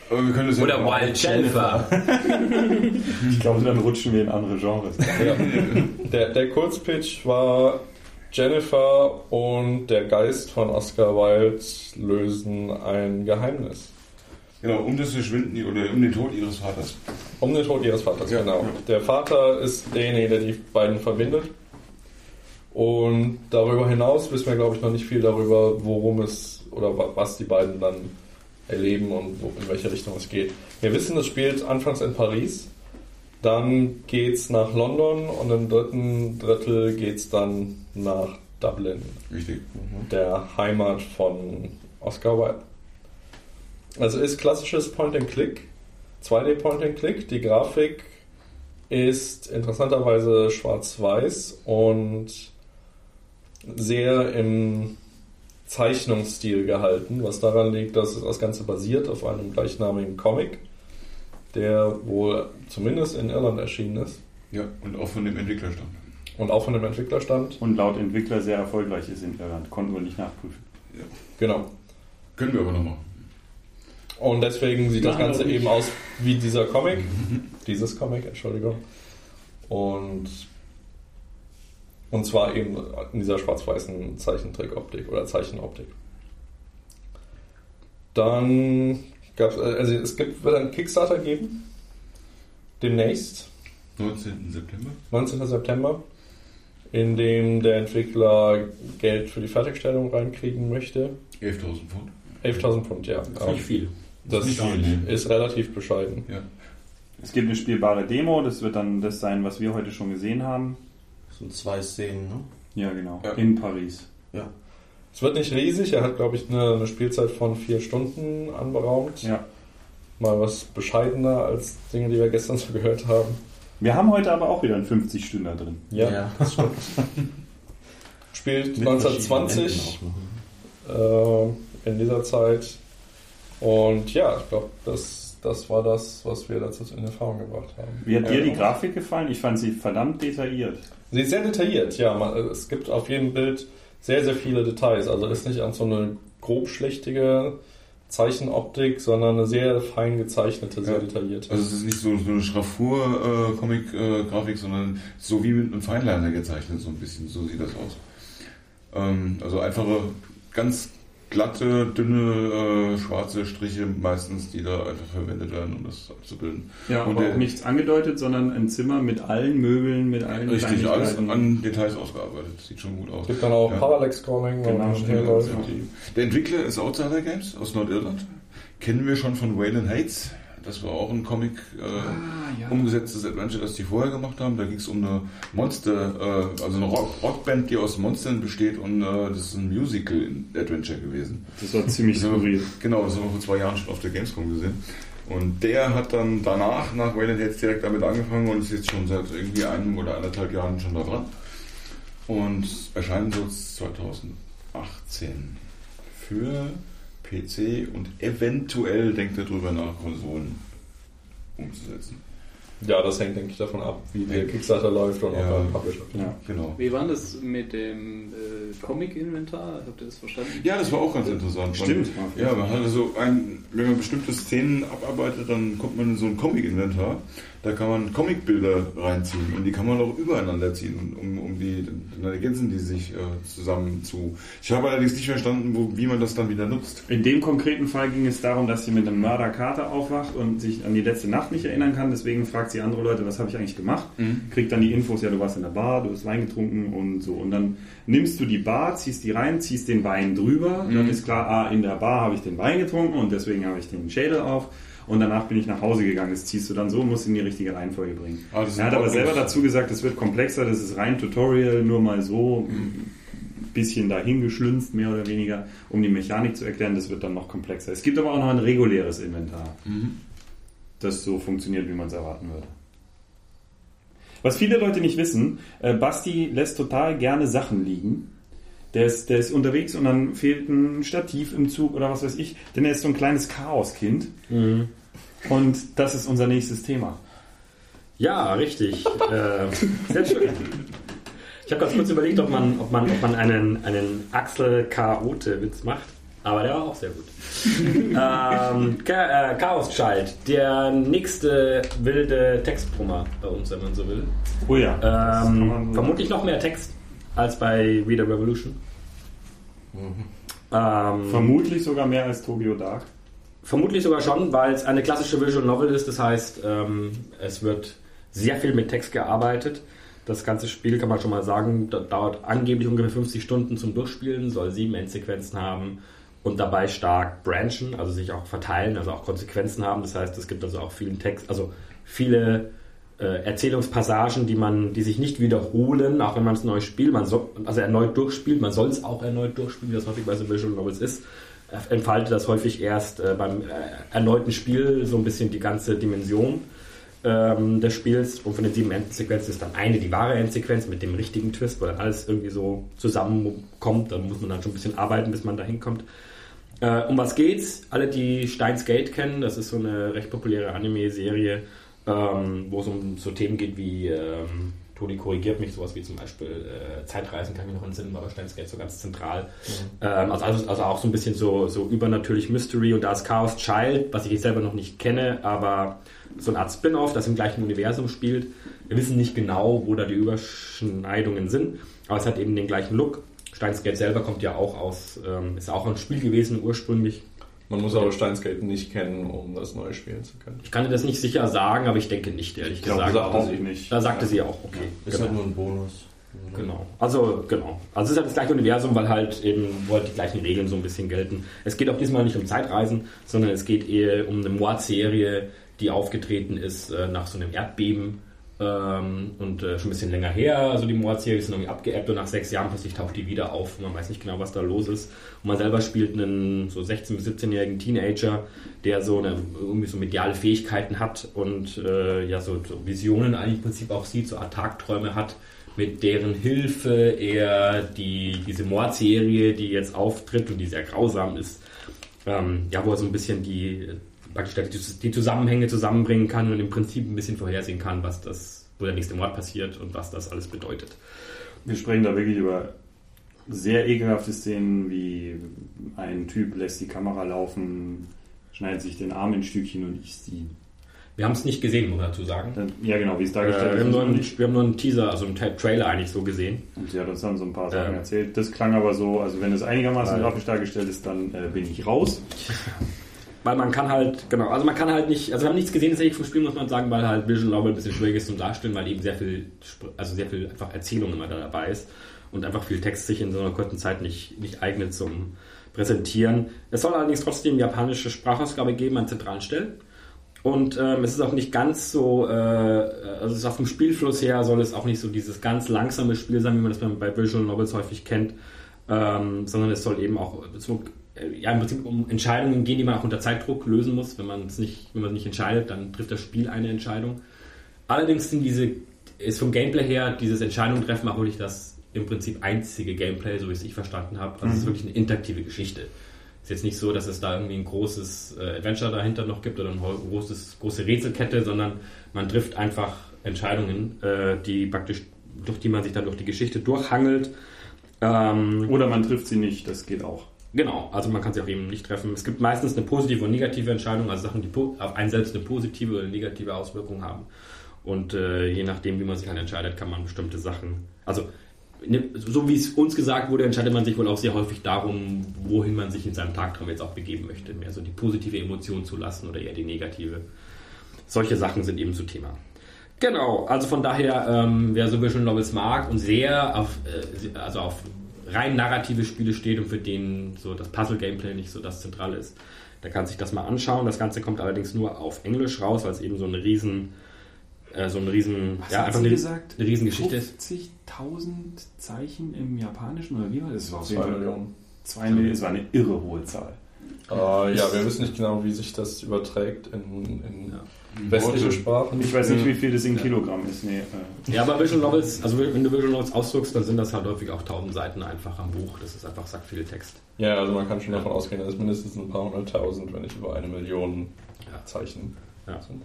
S5: Aber wir können das
S4: Oder
S5: ja
S4: Wild Jennifer.
S6: Ich glaube, dann rutschen wir in andere Genres.
S3: Ja. Der, der Kurzpitch war Jennifer und der Geist von Oscar Wilde lösen ein Geheimnis.
S5: Genau, um das Verschwinden oder um den Tod ihres Vaters.
S3: Um den Tod ihres Vaters,
S5: Ja,
S3: genau.
S5: ja.
S3: Der Vater ist derjenige, der die beiden verbindet. Und darüber hinaus wissen wir, glaube ich, noch nicht viel darüber, worum es oder wa- was die beiden dann erleben und in welche Richtung es geht. Wir wissen, es spielt anfangs in Paris, dann geht's nach London und im dritten Drittel geht's dann nach Dublin,
S5: Richtig.
S3: der Heimat von Oscar Wilde. Also ist klassisches Point-and-Click, 2D-Point-and-Click. Die Grafik ist interessanterweise schwarz-weiß und sehr im Zeichnungsstil gehalten, was daran liegt, dass das Ganze basiert auf einem gleichnamigen Comic, der wohl zumindest in Irland erschienen ist
S5: Ja, und auch von dem Entwickler stammt.
S3: und auch von dem Entwickler stammt.
S6: Und laut Entwickler sehr erfolgreich ist in Irland. Konnten wir nicht nachprüfen.
S3: Genau.
S5: Können wir aber noch machen.
S3: Und deswegen sieht das
S7: Machen wir
S3: Ganze eben aus wie dieser Comic. Dieses Comic, Entschuldigung. Und, und zwar eben in dieser schwarz-weißen Zeichentrickoptik oder Zeichenoptik. Dann gab es, also es gibt, wird einen Kickstarter geben. Demnächst,
S5: 19. September.
S3: 19. September, in dem der Entwickler Geld für die Fertigstellung reinkriegen möchte.
S5: 11.000 Pfund.
S3: 11.000 Pfund, ja.
S4: Das ist nicht viel.
S3: Das
S5: Nicht viel, ne?
S3: ist relativ bescheiden.
S5: Ja.
S6: Es gibt eine spielbare Demo, das wird dann das sein, was wir heute schon gesehen haben.
S8: Das sind zwei Szenen, ne?
S6: Ja, genau.
S5: Ja.
S6: In Paris.
S8: Ja.
S3: Es wird nicht riesig, er hat, glaube ich, eine, eine Spielzeit von vier Stunden anberaumt.
S6: Ja.
S3: Mal was bescheidener als Dinge, die wir gestern so gehört haben.
S6: Wir haben heute aber auch wieder einen 50-Stünder drin.
S3: Ja, das stimmt. Spielt
S8: Mit
S3: 1920
S8: verschiedenen Enden auch noch.
S3: äh, in dieser Zeit. Und ja, ich glaube, das, das war das, was wir dazu in Erfahrung gebracht haben.
S6: Wie hat dir
S3: Ja.
S6: die Grafik gefallen? Ich fand sie verdammt detailliert.
S3: Sie ist sehr detailliert, ja. Man, es gibt auf jedem Bild sehr, sehr viele Details. Also ist nicht so eine grobschlächtige Zeichenoptik, sondern eine sehr fein gezeichnete, sehr
S5: Ja.
S3: detaillierte.
S5: Also es ist nicht so, so eine Schraffur-Comic-Grafik, sondern so wie mit einem Feinliner gezeichnet, so ein bisschen. So sieht das aus. Ähm, also einfache, ganz glatte, dünne, äh, schwarze Striche meistens, die da einfach verwendet werden, um das abzubilden.
S6: Ja,
S5: Und
S6: aber
S5: der-
S6: auch nichts angedeutet, sondern ein Zimmer mit allen Möbeln, mit allen
S5: Richtig, alles an Details ausgearbeitet. Sieht schon gut aus.
S3: Es gibt dann auch
S5: Ja.
S3: Parallax-Scrolling, wo
S6: Genau,
S3: herläuft.
S6: ja.
S3: Die-
S5: Der Entwickler ist Outsider Games aus Nordirland. Kennen wir schon von Waylon Hates. Das war auch ein Comic äh, umgesetztes Adventure, das die vorher gemacht haben. Da ging es um eine Monster, äh, also eine Rock Rockband, die aus Monstern besteht und äh, das ist ein Musical-Adventure gewesen.
S6: Das war ziemlich skurril.
S5: Genau, das haben wir vor zwei Jahren schon auf der Gamescom gesehen. Und der hat dann danach, nach Waylon Hates, direkt damit angefangen und ist jetzt schon seit irgendwie einem oder anderthalb Jahren schon da dran. Und erscheinen soll es 2018 für PC und eventuell denkt er drüber nach, Konsolen umzusetzen.
S3: Ja, das hängt, denke ich, davon ab, wie der Kickstarter läuft und
S5: Ja.
S3: ob er einen Publisher.
S6: Ja.
S5: Genau.
S7: Wie war das mit dem äh, Comic-Inventar? Habt ihr das verstanden?
S5: Ja, das war auch ganz interessant.
S6: Stimmt.
S5: Man, ja, man hatte so ein, wenn man bestimmte Szenen abarbeitet, dann kommt man in so ein Comic-Inventar. Da kann man Comicbilder reinziehen und die kann man auch übereinander ziehen, um, um die, dann ergänzen die sich äh, zusammen zu. Ich habe allerdings nicht verstanden, wo, wie man das dann wieder nutzt.
S6: In dem konkreten Fall ging es darum, dass sie mit einem Mörderkater aufwacht und sich an die letzte Nacht nicht erinnern kann. Deswegen fragt sie andere Leute, was habe ich eigentlich gemacht? Kriegt dann die Infos, ja, du warst in der Bar, du hast Wein getrunken und so. Und dann nimmst du die Bar, ziehst die rein, ziehst den Wein drüber. Dann ist klar, ah, in der Bar habe ich den Wein getrunken und deswegen habe ich den Schädel auf. Und danach bin ich nach Hause gegangen. Das ziehst du dann so, musst in die richtige Reihenfolge bringen.
S5: Ist
S6: er hat aber selber dazu gesagt, es wird komplexer, das ist rein Tutorial, nur mal so ein bisschen dahingeschlünzt, mehr oder weniger, um die Mechanik zu erklären. Das wird dann noch komplexer. Es gibt aber auch noch ein reguläres Inventar, das so funktioniert, wie man es erwarten würde. Was viele Leute nicht wissen, äh, Basti lässt total gerne Sachen liegen. Der ist, der ist unterwegs und dann fehlt ein Stativ im Zug oder was weiß ich, denn er ist so ein kleines Chaoskind. Und das ist unser nächstes Thema.
S4: Ja, richtig. äh, sehr schön. Ich habe ganz kurz überlegt, ob man, ob man, ob man einen, einen Axel Chaote-Witz macht. Aber der war auch sehr gut. ähm, Cha äh, Chaos Child, der nächste wilde Textbrummer bei uns, wenn man so will.
S6: Oh ja.
S4: Ähm, vermutlich noch mehr Text als bei Reader Revolution. Ähm,
S6: Vermutlich sogar mehr als Tokyo Dark.
S4: Vermutlich sogar schon, weil es eine klassische Visual Novel ist. Das heißt, ähm, es wird sehr viel mit Text gearbeitet. Das ganze Spiel kann man schon mal sagen, da- dauert angeblich ungefähr 50 Stunden zum Durchspielen, soll sieben Endsequenzen haben und dabei stark branchen, also sich auch verteilen, also auch Konsequenzen haben. Das heißt, es gibt also auch vielen Text, also viele äh, Erzählungspassagen, die man, die sich nicht wiederholen, auch wenn man es neu spielt, man soll, also erneut durchspielt, man soll es auch erneut durchspielen, wie das häufig bei so Visual Novels ist, entfaltet das häufig erst äh, beim äh, erneuten Spiel so ein bisschen die ganze Dimension ähm, des Spiels. Und von den sieben Endsequenzen ist dann eine die wahre Endsequenz mit dem richtigen Twist, dann alles irgendwie so zusammenkommt, da muss man dann schon ein bisschen arbeiten, bis man da hinkommt. Äh, um was geht's? Alle, die Steins Gate kennen, das ist so eine recht populäre Anime-Serie, ähm, wo es um so Themen geht wie, ähm, Toni korrigiert mich, sowas wie zum Beispiel äh, Zeitreisen kann ich noch entsinnen, war Steins Gate so ganz zentral. Ähm, also, also, also auch so ein bisschen so, so übernatürlich Mystery und da ist Chaos Child, was ich jetzt selber noch nicht kenne, aber so eine Art Spin-off, das im gleichen Universum spielt. Wir wissen nicht genau, wo da die Überschneidungen sind, aber es hat eben den gleichen Look. Steins Gate selber kommt ja auch aus, ähm, ist auch ein Spiel gewesen ursprünglich.
S3: Man muss aber Steins Gate nicht kennen, um das neu spielen zu können.
S4: Ich kann dir das nicht sicher sagen, aber ich denke nicht, ehrlich
S6: glaube,
S4: gesagt.
S6: sagte
S4: Auch-
S6: sie nicht.
S4: Da sagte sie auch, okay.
S8: Ist
S4: genau.
S8: halt nur ein Bonus.
S4: Genau. Also, genau. Also, es ist halt das gleiche Universum, weil halt eben, wo halt die gleichen Regeln so ein bisschen gelten. Es geht auch diesmal nicht um Zeitreisen, sondern es geht eher um eine Mordserie, die aufgetreten ist äh, nach so einem Erdbeben. Ähm, und äh, schon ein bisschen länger her, also die Mordserie ist irgendwie abgeebbt und nach sechs Jahren plötzlich taucht die wieder auf. Man weiß nicht genau, was da los ist. Und man selber spielt einen so 16- bis 17-jährigen Teenager, der so eine irgendwie so mediale Fähigkeiten hat und äh, ja so, so Visionen eigentlich im Prinzip auch sieht, so Art Tagträume hat, mit deren Hilfe er die, diese Mordserie, die jetzt auftritt und die sehr grausam ist, ähm, ja, wo er so ein bisschen die, praktisch die, Zusammenhänge zusammenbringen kann und im Prinzip ein bisschen vorhersehen kann, was das, wo der nächste Mord passiert und was das alles bedeutet.
S6: Wir sprechen da wirklich über sehr ekelhafte Szenen, wie ein Typ lässt die Kamera laufen, schneidet sich den Arm in Stückchen und isst sie.
S4: Wir haben es nicht gesehen, muss man dazu sagen.
S6: Ja, genau, wie es
S4: Äh,
S6: dargestellt
S4: wir,
S6: ist.
S4: haben einen, wir haben nur einen Teaser, also einen Trailer eigentlich so gesehen.
S6: Und sie hat uns dann so ein paar Sachen
S4: Ja.
S6: erzählt. Das klang aber so, also wenn es einigermaßen grafisch dargestellt ist, dann äh, bin ich raus.
S4: Weil man kann halt, genau, also man kann halt nicht, also wir haben nichts gesehen tatsächlich vom Spiel, muss man sagen, weil halt Vision Novel ein bisschen schwierig ist zum Darstellen, weil eben sehr viel, also sehr viel einfach Erzählung immer da dabei ist und einfach viel Text sich in so einer kurzen Zeit nicht, nicht eignet zum Präsentieren. Es soll allerdings trotzdem japanische Sprachausgabe geben an zentralen Stellen. Und ähm, es ist auch nicht ganz so, äh, also es ist auf dem Spielfluss her soll es auch nicht so dieses ganz langsame Spiel sein, wie man das bei, Visual Novels häufig kennt, ähm, sondern es soll eben auch ja, im Prinzip um Entscheidungen gehen, die man auch unter Zeitdruck lösen muss. Wenn man es nicht, wenn man es nicht entscheidet, dann trifft das Spiel eine Entscheidung. Allerdings sind diese, ist vom Gameplay her dieses Entscheidung treffen auch wirklich das im Prinzip einzige Gameplay, so wie es ich verstanden habe. Also es ist wirklich eine interaktive Geschichte. Ist jetzt nicht so, dass es da irgendwie ein großes äh, Adventure dahinter noch gibt oder eine großes, große Rätselkette, sondern man trifft einfach Entscheidungen, äh, die praktisch, durch die man sich dann durch die Geschichte durchhangelt. Ähm,
S6: Oder man trifft sie nicht, das geht auch.
S4: Genau, also man kann sie auch eben nicht treffen. Es gibt meistens eine positive und negative Entscheidung, also Sachen, die auf einen selbst eine positive oder negative Auswirkung haben. Und äh, je nachdem, wie man sich halt entscheidet, kann man bestimmte Sachen. Also, ne, so wie es uns gesagt wurde, entscheidet man sich wohl auch sehr häufig darum, wohin man sich in seinem Tagtraum jetzt auch begeben möchte. Mehr so die positive Emotion zu lassen oder eher die negative. Solche Sachen sind eben zu Thema. Genau, also von daher, ähm, wer so Visual Novels mag und sehr auf, äh, also auf rein narrative Spiele steht und für den so das Puzzle-Gameplay nicht so das Zentrale ist, der kann sich das mal anschauen. Das Ganze kommt allerdings nur auf Englisch raus, weil es eben so eine riesen, äh, so eine riesen, ja, einfach eine, eine riesen Geschichte ist.
S6: 50.000 Zeichen im Japanischen oder wie war das? Das war auf
S3: Zwei
S6: jeden Fall
S3: Millionen.
S6: Zwei Millionen, es war eine irre hohe Zahl.
S3: Äh, ja, wir wissen nicht genau, wie sich das überträgt in, in
S4: Ja.
S3: Westliche. Sprachen.
S6: Ich weiß nicht, wie viel das in Kilogramm ist. Nee, äh,
S4: Ja, aber Visual Novels, also wenn du Visual Novels ausdruckst, dann sind das halt häufig auch 1000 Seiten einfach am Buch. Das ist einfach sack viel Text.
S3: Ja, also man kann schon davon ausgehen, dass es mindestens ein paar hunderttausend, wenn nicht über eine Million
S4: Ja.
S3: Zeichen
S4: Ja.
S3: sind.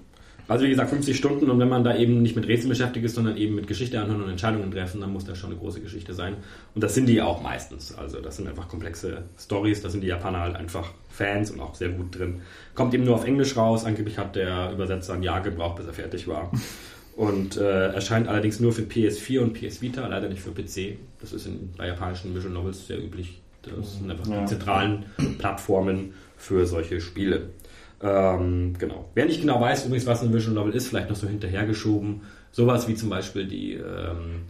S4: Also wie gesagt, 50 Stunden und wenn man da eben nicht mit Rätseln beschäftigt ist, sondern eben mit Geschichte anhören und Entscheidungen treffen, dann muss das schon eine große Geschichte sein. Und das sind die auch meistens. Also das sind einfach komplexe Stories, da sind die Japaner halt einfach Fans und auch sehr gut drin. Kommt eben nur auf Englisch raus, angeblich hat der Übersetzer ein Jahr gebraucht, bis er fertig war. Und äh, erscheint allerdings nur für PS4 und PS Vita, leider nicht für PC. Das ist in, bei japanischen Visual Novels sehr üblich. Das sind einfach
S6: Ja.
S4: die zentralen Plattformen für solche Spiele. Ähm, genau. Wer nicht genau weiß übrigens, was ein Visual Novel ist, vielleicht noch so hinterhergeschoben. Sowas wie zum Beispiel die, ähm,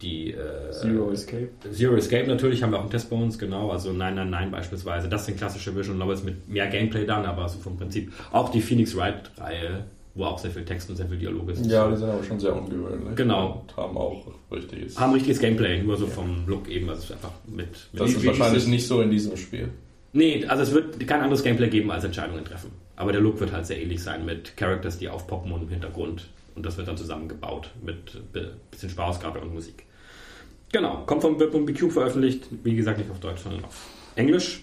S4: die äh,
S6: Zero Escape.
S4: Zero Escape natürlich, haben wir auch einen Test bei uns, genau. Also 999 beispielsweise. Das sind klassische Visual Novels mit mehr Gameplay dann, aber so vom Prinzip. Auch die Phoenix Wright-Reihe, wo auch sehr viel Text und sehr viel Dialoge sind.
S3: Ja, die sind aber schon sehr ungewöhnlich.
S4: Genau.
S3: Und haben auch richtiges.
S4: Haben richtiges Gameplay, nur so vom Look eben. Also einfach mit. mit
S3: Das ist wahrscheinlich nicht so in diesem Spiel.
S4: Nee, also es wird kein anderes Gameplay geben als Entscheidungen treffen. Aber der Look wird halt sehr ähnlich sein mit Characters, die aufpoppen und im Hintergrund. Und das wird dann zusammengebaut mit bisschen Sprachausgabe und Musik. Genau, kommt vom wird von BQ veröffentlicht. Wie gesagt, nicht auf Deutsch, sondern auf Englisch.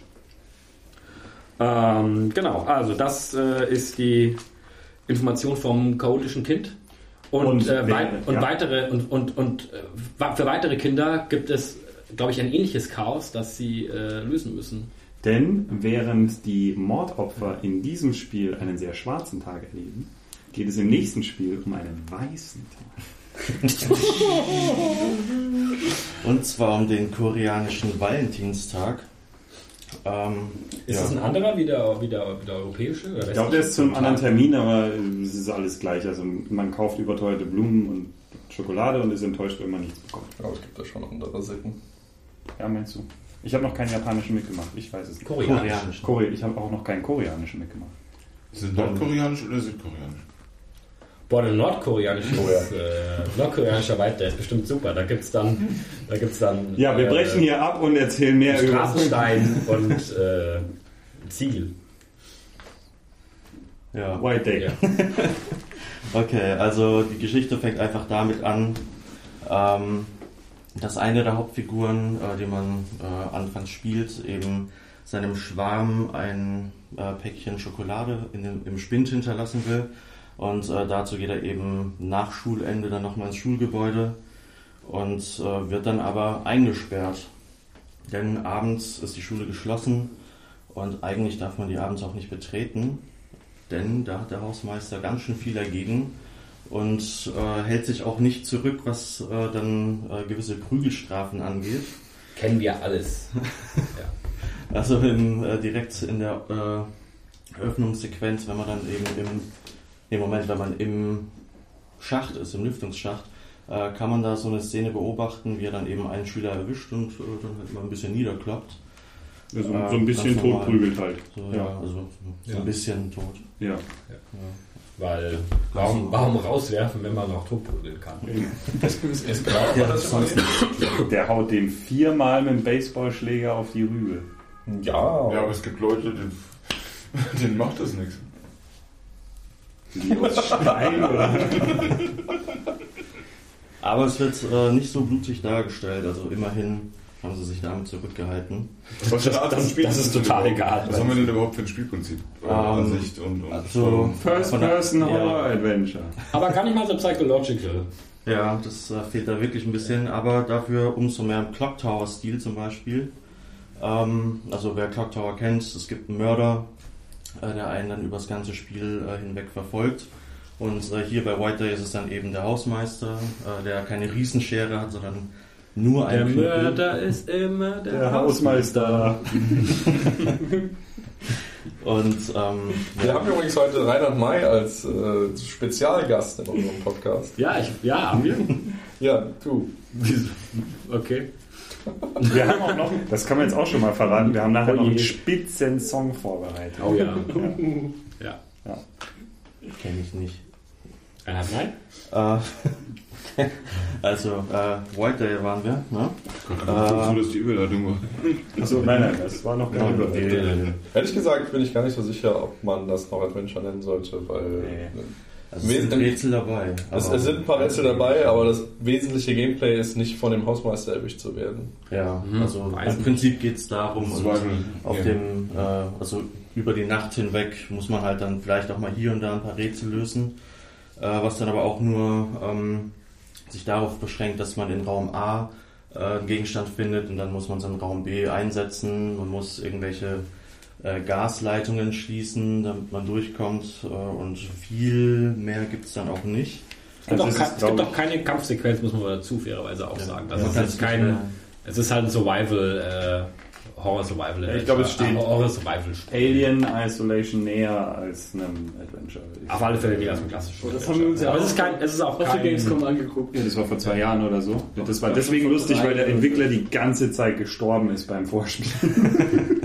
S4: Ähm, genau, also das äh, ist die Information vom chaotischen Kind. Und,
S6: Und
S4: äh, wei und
S6: ja.
S4: weitere und, und, und äh, für weitere Kinder gibt es, glaube ich, ein ähnliches Chaos, das sie äh, lösen müssen.
S6: Denn während die Mordopfer in diesem Spiel einen sehr schwarzen Tag erleben, geht es im nächsten Spiel um einen weißen Tag.
S8: Und zwar um den koreanischen Valentinstag. Ähm,
S4: Ist
S8: ja.
S4: das ein anderer wie der, wie der, wie der europäische? Oder
S6: Ich glaube, der ist zu einem anderen Termin, aber es ist alles gleich. Also man kauft überteuerte Blumen und Schokolade und ist enttäuscht, wenn man nichts bekommt.
S3: Aber es gibt da schon andere Sitten.
S6: Ja, meinst du? Ich habe noch keinen japanischen mitgemacht. Ich weiß es nicht.
S4: Koreanisch.
S6: Kore ich habe auch noch keinen koreanischen mitgemacht.
S5: Ist es nordkoreanisch oder südkoreanisch?
S4: Boah, der nordkoreanische äh, nordkoreanischer Wald, der ist bestimmt super. Da gibt's dann, da gibt's dann.
S6: Ja, wir
S4: äh,
S6: brechen hier ab und erzählen mehr über.
S4: Straßenstein und äh, Ziegel.
S8: Ja.
S6: White Day.
S4: Ja.
S8: Okay, also die Geschichte fängt einfach damit an, ähm, dass eine der Hauptfiguren, äh, die man äh, anfangs spielt, eben seinem Schwarm ein äh, Päckchen Schokolade in dem, im Spind hinterlassen will. Und äh, dazu geht er eben nach Schulende dann nochmal ins Schulgebäude und äh, wird dann aber eingesperrt. Denn abends ist die Schule geschlossen und eigentlich darf man die abends auch nicht betreten. Denn da hat der Hausmeister ganz schön viel dagegen und äh, hält sich auch nicht zurück, was äh, dann äh, gewisse Prügelstrafen angeht.
S4: Kennen wir alles.
S8: Also in, äh, direkt in der äh, Eröffnungssequenz, wenn man dann eben im, im Moment, wenn man im Schacht ist, im Lüftungsschacht, äh, kann man da so eine Szene beobachten, wie er dann eben einen Schüler erwischt und dann halt mal ein bisschen niederkloppt.
S6: So, so ein bisschen
S8: ganz normal.
S6: totprügelt halt.
S8: So, ja.
S6: Ja.
S8: also so
S4: Ja.
S8: ein bisschen tot.
S6: Ja.
S4: Weil, warum, warum rauswerfen, wenn man noch totprügeln kann?
S3: Ist klar, das
S8: sonst
S6: Der haut dem viermal mit dem Baseballschläger auf die Rübe.
S3: Ja,
S5: Ja, aber es gibt Leute, denen, denen macht das nichts.
S6: Wie aus Stein oder?
S8: Aber es wird äh, nicht so blutig dargestellt, also immerhin haben sie sich damit zurückgehalten.
S5: Von
S4: das-
S5: Spiel
S4: das
S5: ist
S4: total egal.
S5: Was haben wir denn überhaupt für ein Spielprinzip? Äh,
S8: Ähm,
S5: Ansicht und, und
S8: Also,
S6: First Person
S8: ja.
S6: Horror Adventure.
S4: Aber gar nicht mal so psychological.
S8: Ja, das äh, fehlt da wirklich ein bisschen, aber dafür umso mehr im Clock Tower Stil zum Beispiel. Ähm, also wer Clock Tower kennt, es gibt einen Mörder, äh, der einen dann über das ganze Spiel äh, hinweg verfolgt. Und äh, hier bei White Day ist es dann eben der Hausmeister, äh, der keine Riesenschere hat, sondern nur
S4: Der
S8: einen Knüppel.
S4: Mörder ist immer der,
S6: Der Hausmeister.
S8: Und ähm,
S3: Wir
S8: ja,
S3: haben übrigens heute Reinhard May als äh, Spezialgast in unserem Podcast.
S4: Ja, ich, ja, haben wir.
S3: Ja, du.
S4: Okay.
S6: Wir haben auch noch, das kann man jetzt auch schon mal verraten, wir haben nachher
S4: Oh
S6: noch einen spitzen Song vorbereitet.
S4: Oh ja. Ja.
S8: kenne ich nicht.
S4: Einer nein?
S8: Äh, also, äh, White Day waren wir, ne?
S5: Gott, so, dass die Überleitung war.
S6: Achso, nein, nein, das war noch gar nicht.
S8: Okay.
S3: Ehrlich gesagt bin ich gar nicht so sicher, ob man das noch Adventure nennen sollte, weil
S6: Nee.
S8: Also es sind Rätsel dabei.
S3: es, es sind ein paar Rätsel dabei, aber das wesentliche Gameplay ist nicht von dem Hausmeister erwischt zu werden.
S8: Ja,
S4: Mhm,
S8: also
S4: weiß
S8: im Prinzip geht es darum, und auf
S5: Ja.
S8: dem, äh, also über die Nacht hinweg muss man halt dann vielleicht auch mal hier und da ein paar Rätsel lösen, äh, was dann aber auch nur ähm, sich darauf beschränkt, dass man in Raum A äh, einen Gegenstand findet und dann muss man es in Raum B einsetzen, man muss irgendwelche äh, Gasleitungen schließen, damit man durchkommt äh, und viel mehr gibt es dann auch nicht.
S4: Es gibt,
S6: Also
S4: auch,
S6: es ist,
S4: es gibt auch keine Kampfsequenz, muss man dazu fairerweise auch sagen. Das
S8: man
S4: ist
S8: kann
S4: jetzt
S8: es
S4: keine. Es ist halt ein Survival, äh, Horror Survival.
S6: Ja, ich glaube, es steht-
S4: Horror Survival.
S6: Alien Isolation näher als einem Adventure.
S4: Auf alle Fälle näher als ein klassisches.
S7: Oh, das haben wir uns ja
S4: Aber es
S7: auch
S4: ist kein, es ist auch
S7: auf der
S4: kein.
S7: Gamescom angeguckt.
S6: Ja, das war vor zwei Jahren oder so. Das war deswegen lustig, weil der Entwickler die ganze Zeit gestorben ist beim Vorspiel.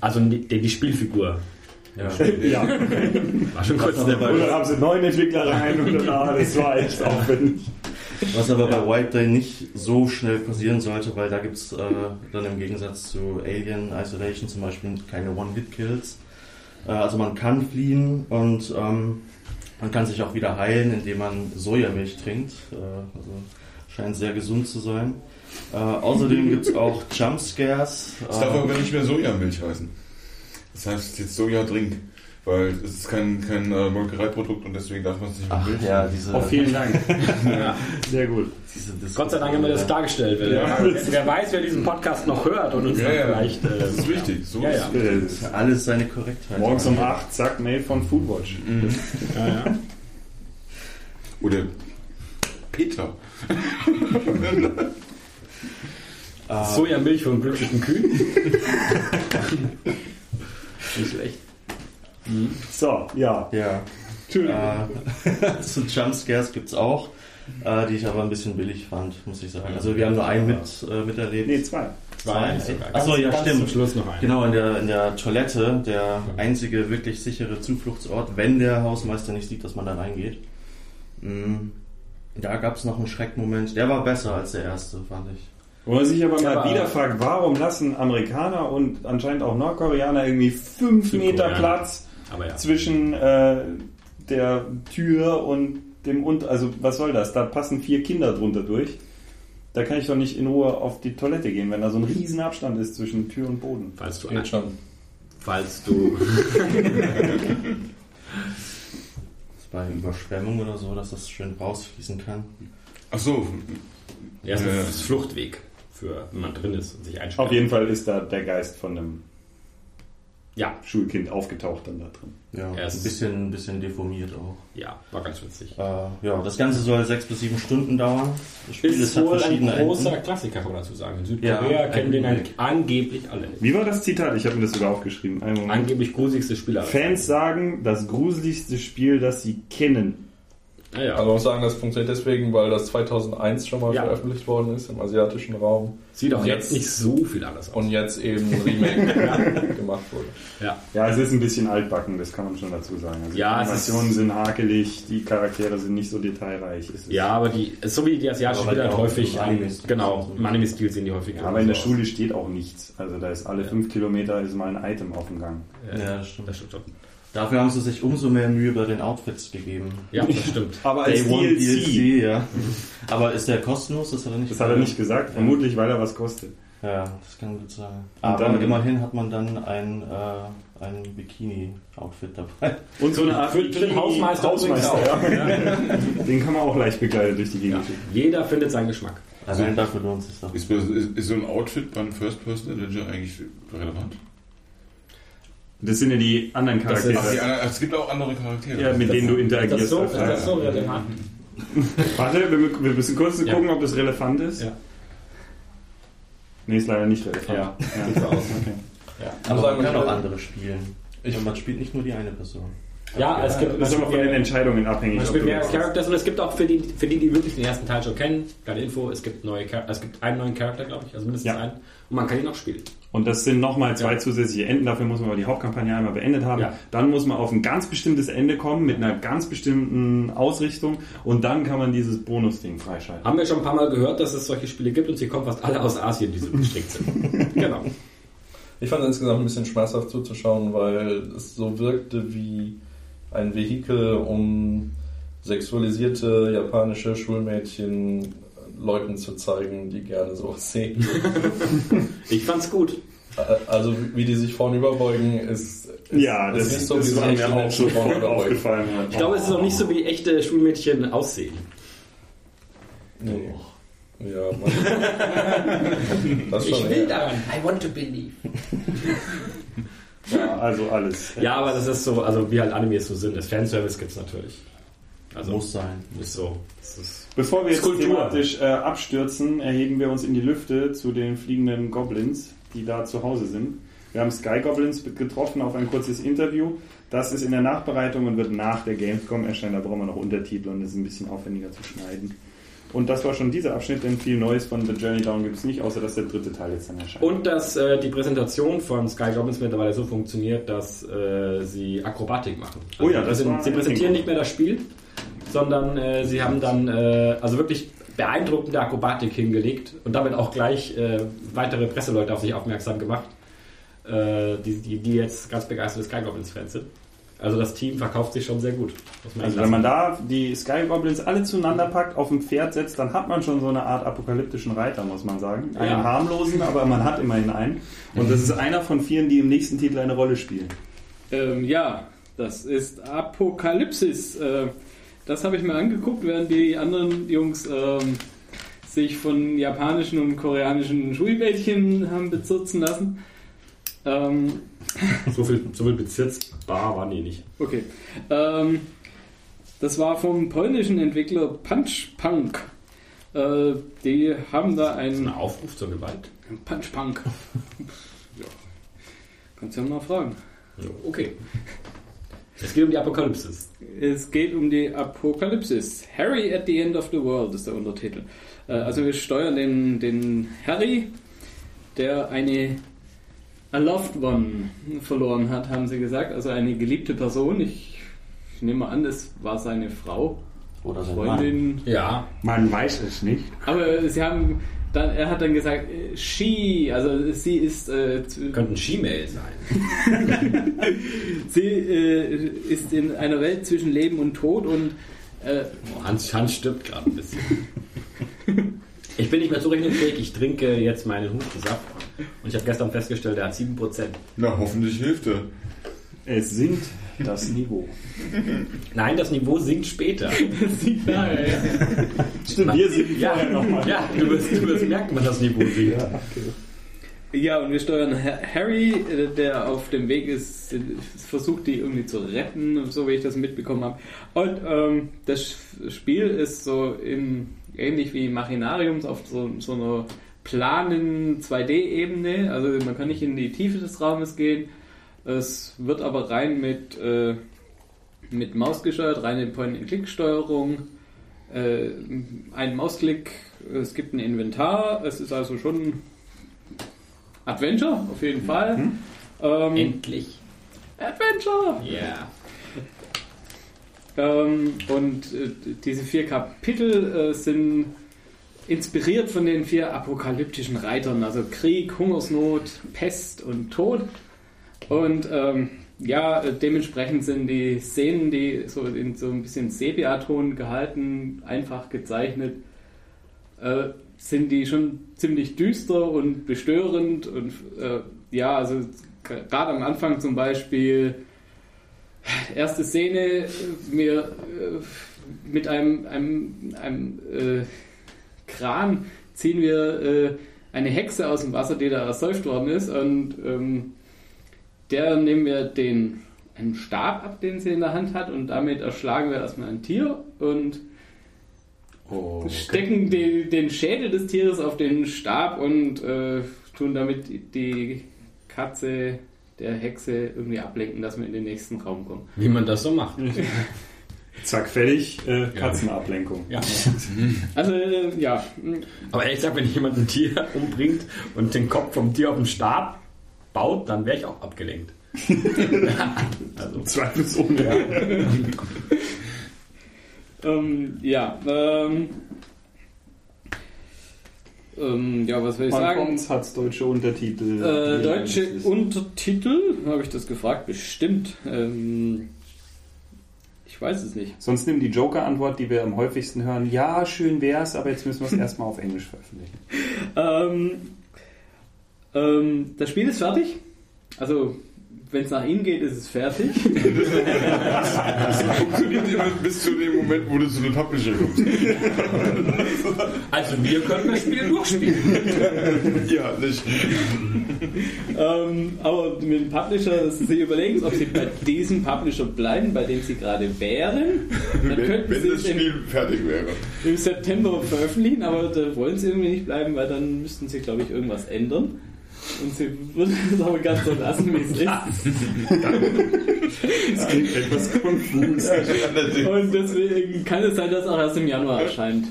S4: Also die, die Spielfigur.
S8: Ja.
S6: ja.
S4: War schon kurz
S8: aber
S4: der
S8: bei-
S6: Und dann haben sie neuen Entwickler rein und ah, das war echt aufwendig.
S8: Was aber bei White Day nicht so schnell passieren sollte, weil da gibt es äh, dann im Gegensatz zu Alien Isolation zum Beispiel keine One-Hit-Kills. Äh, also man kann fliehen und ähm, man kann sich auch wieder heilen, indem man Sojamilch trinkt. Äh, also scheint sehr gesund zu sein. Äh, außerdem gibt es auch Jumpscares.
S5: Es darf aber nicht mehr Sojamilch heißen. Das heißt jetzt Sojadrink. Weil es ist kein, kein äh, Molkereiprodukt und deswegen darf man es nicht mit
S8: Ach
S5: Milch
S8: ja, diese,
S6: Oh, vielen Dank. Sehr gut.
S8: diese
S4: Gott sei Dank haben wir das klargestellt. Weil
S6: Ja.
S4: Wer weiß, wer diesen Podcast noch hört und uns
S5: Ja,
S4: dann
S5: ja.
S4: vielleicht. Äh,
S5: Das ist wichtig. So
S4: Ja,
S5: ist
S4: ja.
S6: Äh,
S8: Alles seine Korrektheit.
S6: Morgens um 8, zack, Mail von Foodwatch.
S4: Ja, ja.
S5: Oder Peter.
S4: Sojamilch von glücklichen Kühen. Nicht schlecht.
S6: So, ja.
S8: Ja. Äh, so Jumpscares gibt es auch, äh, die ich aber ein bisschen billig fand, muss ich sagen. Also wir haben nur einen mit, äh, miterlebt.
S6: Nee, zwei.
S4: Zwei.
S8: Achso, ja, stimmt.
S4: Zum Schluss noch ein.
S8: Genau, in der, in der Toilette, der einzige wirklich sichere Zufluchtsort, wenn der Hausmeister nicht sieht, dass man da reingeht. Mm, Da gab es noch einen Schreckmoment. Der war besser als der erste, fand ich.
S6: Wo man sich aber mal
S4: Aber-
S6: wieder fragt, warum lassen Amerikaner und anscheinend auch Nordkoreaner irgendwie fünf Meter. Platz
S4: ja.
S6: zwischen äh, der Tür und dem Unter... Also was soll das? Da passen vier Kinder drunter durch. Da kann ich doch nicht in Ruhe auf die Toilette gehen, wenn da so ein riesen Abstand ist zwischen Tür und Boden.
S4: Falls du,
S3: Geht schon.
S4: falls du
S8: Bei Überschwemmung oder so, dass das schön rausfließen kann.
S5: Ach so.
S4: Ja, ist
S5: Ja.
S4: ein Fluchtweg für wenn man drin ist und sich einsperrt.
S6: Auf jeden Fall ist da der Geist von einem
S4: Ja,
S6: Schulkind aufgetaucht dann da drin.
S8: Ja,
S4: Ja, es
S8: ein bisschen, ein bisschen deformiert auch.
S4: ja, war ganz witzig.
S8: Äh, ja, das Ganze soll sechs bis sieben Stunden dauern. Das Spiel
S4: Ist wohl ein großer
S8: Enden.
S4: Klassiker, kann man dazu sagen. In Südkorea
S8: Ja,
S4: kennen den
S8: angeblich.
S4: angeblich alle.
S6: Wie war das Zitat? Ich habe mir das sogar aufgeschrieben.
S4: Angeblich gruseligste Spieler.
S6: Fans sagen, das gruseligste Spiel, das sie kennen.
S4: Ah, ja.
S3: Also man muss sagen, das funktioniert deswegen, weil das 2001 schon mal
S4: Ja.
S3: veröffentlicht worden ist im asiatischen Raum
S4: Sieht auch jetzt
S3: jetzt-
S4: nicht so viel anders aus.
S3: und jetzt eben ein Remake gemacht wurde.
S4: Ja.
S6: Ja, es ist ein bisschen altbacken, das kann man schon dazu sagen. Also
S4: Ja,
S6: die Animationen
S4: ist-
S6: sind hakelig, die Charaktere sind nicht so detailreich. Es ist-
S4: ja, aber die, so wie die asiatischen Spieler halt häufig, an, genau,
S8: sind.
S4: im Anime-Stil sehen die häufig
S6: Ja, aber in der Schule steht auch nichts. Also da ist alle fünf Kilometer ist mal ein Item auf dem Gang.
S8: Ja, das stimmt.
S4: Das stimmt.
S8: Dafür haben sie sich umso mehr Mühe bei den Outfits gegeben.
S4: Ja, das stimmt.
S6: Aber
S8: Day One DLC, ja. Aber ist der kostenlos? Das hat er nicht
S6: Das hat er nicht gesagt, vermutlich weil er was kostet.
S8: Ja, das kann gut sein.
S6: Und
S8: Aber
S6: dann-
S8: immerhin hat man dann ein, äh, ein Bikini-Outfit dabei.
S6: Und so eine Art
S4: Für- für den Hausmeister
S6: Hausmeister
S4: übrigens
S6: ja. Den kann man auch leicht begleitet durch die Gegend
S4: Ja. Jeder findet seinen Geschmack.
S8: Allein dafür lohnt es sich doch.
S5: Ist, ist, ist so ein Outfit beim First-Person-Adventure eigentlich relevant?
S6: Das sind ja die anderen
S4: Das ist-
S5: Ach, die,
S6: Charaktere,
S5: anderen- es gibt auch andere Charaktere.
S6: ja, mit denen du
S4: Ist
S6: interagierst.
S4: das so? Ist
S6: Ja.
S4: das so relevant?
S6: Warte, wir, wir müssen kurz
S4: Ja.
S6: gucken, ob das relevant ist.
S4: Ja.
S6: Nee, ist leider nicht relevant.
S4: Ja, sieht so aus.
S6: Okay.
S8: Aber
S3: sagen,
S8: man kann auch andere spielen.
S3: Ich-
S8: Und man spielt nicht nur die eine Person.
S4: Ja, es gibt,
S6: Das ist aber von den Entscheidungen abhängig.
S4: Man spielt mehr
S6: das-
S4: Characters und es gibt auch für die, für die, die wirklich den ersten Teil schon kennen, kleine Info, es gibt neue Char- es gibt einen neuen Charakter, glaube ich, also mindestens
S6: Ja.
S4: einen. Und man kann ihn auch spielen.
S6: Und das sind nochmal zwei
S4: Ja.
S6: zusätzliche Enden. Dafür muss man aber die Hauptkampagne einmal beendet haben.
S4: Ja.
S6: Dann muss man auf ein ganz bestimmtes Ende kommen mit einer ganz bestimmten Ausrichtung. Und dann kann man dieses Bonusding freischalten.
S4: Haben wir schon ein paar Mal gehört, dass es solche Spiele gibt und sie kommen fast alle aus Asien, die so gestrickt sind. genau.
S3: Ich fand es insgesamt ein bisschen schmerzhaft zuzuschauen, weil es so wirkte wie ein Vehikel, um sexualisierte japanische Schulmädchen Leuten zu zeigen, die gerne sowas sehen.
S4: Ich fand's gut.
S3: Also wie die sich vorn überbeugen, ist, ist
S6: Ja, das,
S3: ist nicht so, wie
S6: das mir
S3: echte
S6: auch
S3: Menschen vorn
S6: sofort
S3: überbeugen.
S6: aufgefallen. Ja.
S4: Ich glaube, es ist auch nicht so, wie echte Schulmädchen aussehen.
S3: Nee. Ja, man, das schon eher.
S4: daran. I want to believe.
S6: Ja, also alles.
S4: Ja, aber das ist so, also wie halt Animes so sind. Das Fanservice gibt's natürlich. Also
S8: Muss sein.
S4: ist so. Ist
S6: Bevor wir jetzt
S4: Skulptur.
S6: thematisch äh, abstürzen, erheben wir uns in die Lüfte zu den fliegenden Goblins, die da zu Hause sind. Wir haben Sky Goblins getroffen auf ein kurzes Interview. Das ist in der Nachbereitung und wird nach der Gamescom erscheinen. Da brauchen wir noch Untertitel und das ist ein bisschen aufwendiger zu schneiden. Und das war schon dieser Abschnitt, denn viel Neues von The Journey Down gibt es nicht, außer dass der dritte Teil jetzt dann erscheint.
S4: Und dass äh, die Präsentation von Sky Goblins mittlerweile so funktioniert, dass äh, sie Akrobatik machen. Also
S6: Oh ja, das
S4: sie,
S6: war
S4: sie präsentieren nicht mehr das Spiel, sondern äh, sie haben dann äh, also wirklich beeindruckende Akrobatik hingelegt und damit auch gleich äh, weitere Presseleute auf sich aufmerksam gemacht, äh, die, die, die jetzt ganz begeisterte Sky Goblins Fans sind. Also das Team verkauft sich schon sehr gut.
S6: Also wenn man da die Sky Goblins alle zueinander packt, auf ein Pferd setzt, dann hat man schon so eine Art apokalyptischen Reiter, muss man sagen. Einen
S4: Ja.
S6: harmlosen, aber man hat immerhin einen. Und das ist einer von vielen, die im nächsten Titel eine Rolle spielen.
S7: Ähm, ja, das ist Apokalypsis. Äh, das habe ich mir angeguckt, während die anderen Jungs ähm, sich von japanischen und koreanischen Schulmädchen haben bezirzen lassen. Ähm,
S4: so viel, so viel bezirzbar waren die nicht.
S7: okay. Ähm, das war vom polnischen Entwickler Punch Punk. Äh, die haben da
S4: Das ist
S7: ein
S4: ein Aufruf zur Gewalt.
S7: Punch Punk. ja. Kannst ja mal fragen.
S4: Ja, okay. Es geht um die Apokalypsis.
S7: Es geht um die Apokalypsis. Harry at the End of the World ist der Untertitel. Äh, Also wir steuern den, den Harry, der eine a loved one verloren hat, haben sie gesagt. Also eine geliebte Person. Ich, ich nehme mal an, das war seine Frau,
S8: Oder sein Mann.
S7: Freundin.
S4: Ja,
S6: Man weiß es nicht.
S7: Aber sie haben dann, er hat dann gesagt, äh, she, also sie ist äh,
S4: ein She-Mail sein.
S7: sie äh, ist in einer Welt zwischen Leben und Tod und äh,
S4: Oh, Hans, Hans stirbt gerade ein bisschen. Ich bin nicht mehr zurechnungsfähig, ich trinke jetzt meinen Hustensaft. Und ich habe gestern festgestellt, der hat 7%.
S5: Na, hoffentlich hilft er.
S6: Es sinkt das Niveau.
S4: Nein, das Niveau sinkt später.
S7: sieht nahe.
S6: Stimmt, wir sind
S4: Ja,
S6: vorher nochmal.
S4: ja du, wirst, du wirst merken, wenn das Niveau sinkt.
S7: Ja, und wir steuern Ha- Harry, äh, der auf dem Weg ist, versucht die irgendwie zu retten, so wie ich das mitbekommen habe. Und ähm, das Spiel ist so in, ähnlich wie Machinariums auf so, so einer planen 2D-Ebene. Also man kann nicht in die Tiefe des Raumes gehen. Es wird aber rein mit, äh, mit Maus gesteuert, reine Point-and-Click-Steuerung. Äh, ein Mausklick, es gibt ein Inventar, es ist also schon Adventure, auf jeden Fall. Ähm,
S4: Endlich.
S7: Adventure!
S4: Ja.
S7: Ähm, und äh, diese vier Kapitel äh, sind inspiriert von den vier apokalyptischen Reitern, also Krieg, Hungersnot, Pest und Tod. Und ähm, ja, dementsprechend sind die Szenen, die so in so ein bisschen Sepiaton gehalten, einfach gezeichnet, äh, sind die schon ziemlich düster und bestörend. Und äh, ja, also gerade am Anfang zum Beispiel erste Szene, äh, mir äh, mit einem, einem, einem äh, Kran ziehen wir äh, eine Hexe aus dem Wasser, die da ersäuft worden ist und ähm, der nehmen wir den einen Stab ab, den sie in der Hand hat und damit erschlagen wir erstmal ein Tier und
S4: Oh,
S7: stecken den, den Schädel des Tieres auf den Stab und äh, tun damit die Katze der Hexe irgendwie ablenken, dass wir in den nächsten Raum kommen.
S4: Wie man das so macht.
S6: Zack, fertig, äh, Katzenablenkung.
S4: Ja.
S7: Also äh, ja,
S4: Aber ehrlich gesagt, wenn jemand ein Tier umbringt und den Kopf vom Tier auf den Stab baut, dann wäre ich auch abgelenkt. also,
S6: Zweifelsohne. Ja.
S7: ähm, ja, ähm, ähm, ja, was will ich
S6: Wann
S7: sagen?
S6: kommt's? Hat's deutsche Untertitel?
S7: Äh, deutsche Untertitel, habe ich das gefragt? Bestimmt. Ähm, ich weiß es nicht.
S6: Sonst nimm die Joker-Antwort, die wir am häufigsten hören. Ja, schön wär's, aber jetzt müssen wir es erstmal auf Englisch veröffentlichen.
S7: Ähm, ähm, das Spiel ist fertig. Also, wenn es nach Ihnen geht, ist es fertig.
S5: Das funktioniert immer bis zu dem Moment, wo du zu den Publisher kommst.
S4: als Also wir können das Spiel durchspielen.
S5: Ja, nicht.
S7: Ähm, aber mit dem Publisher, sie überlegen, ob sie bei diesem Publisher bleiben, bei dem sie gerade wären. Dann
S5: Wenn,
S7: könnten
S5: wenn
S7: sie
S5: das
S7: es im,
S5: Spiel fertig wäre.
S7: im September veröffentlichen, aber da wollen sie irgendwie nicht bleiben, weil dann müssten sie, glaube ich, irgendwas ändern. Und sie würden es aber ganz so lassen, wie es ist.
S6: Das klingt etwas konfus.
S7: Und deswegen kann es sein, dass es auch erst im Januar erscheint.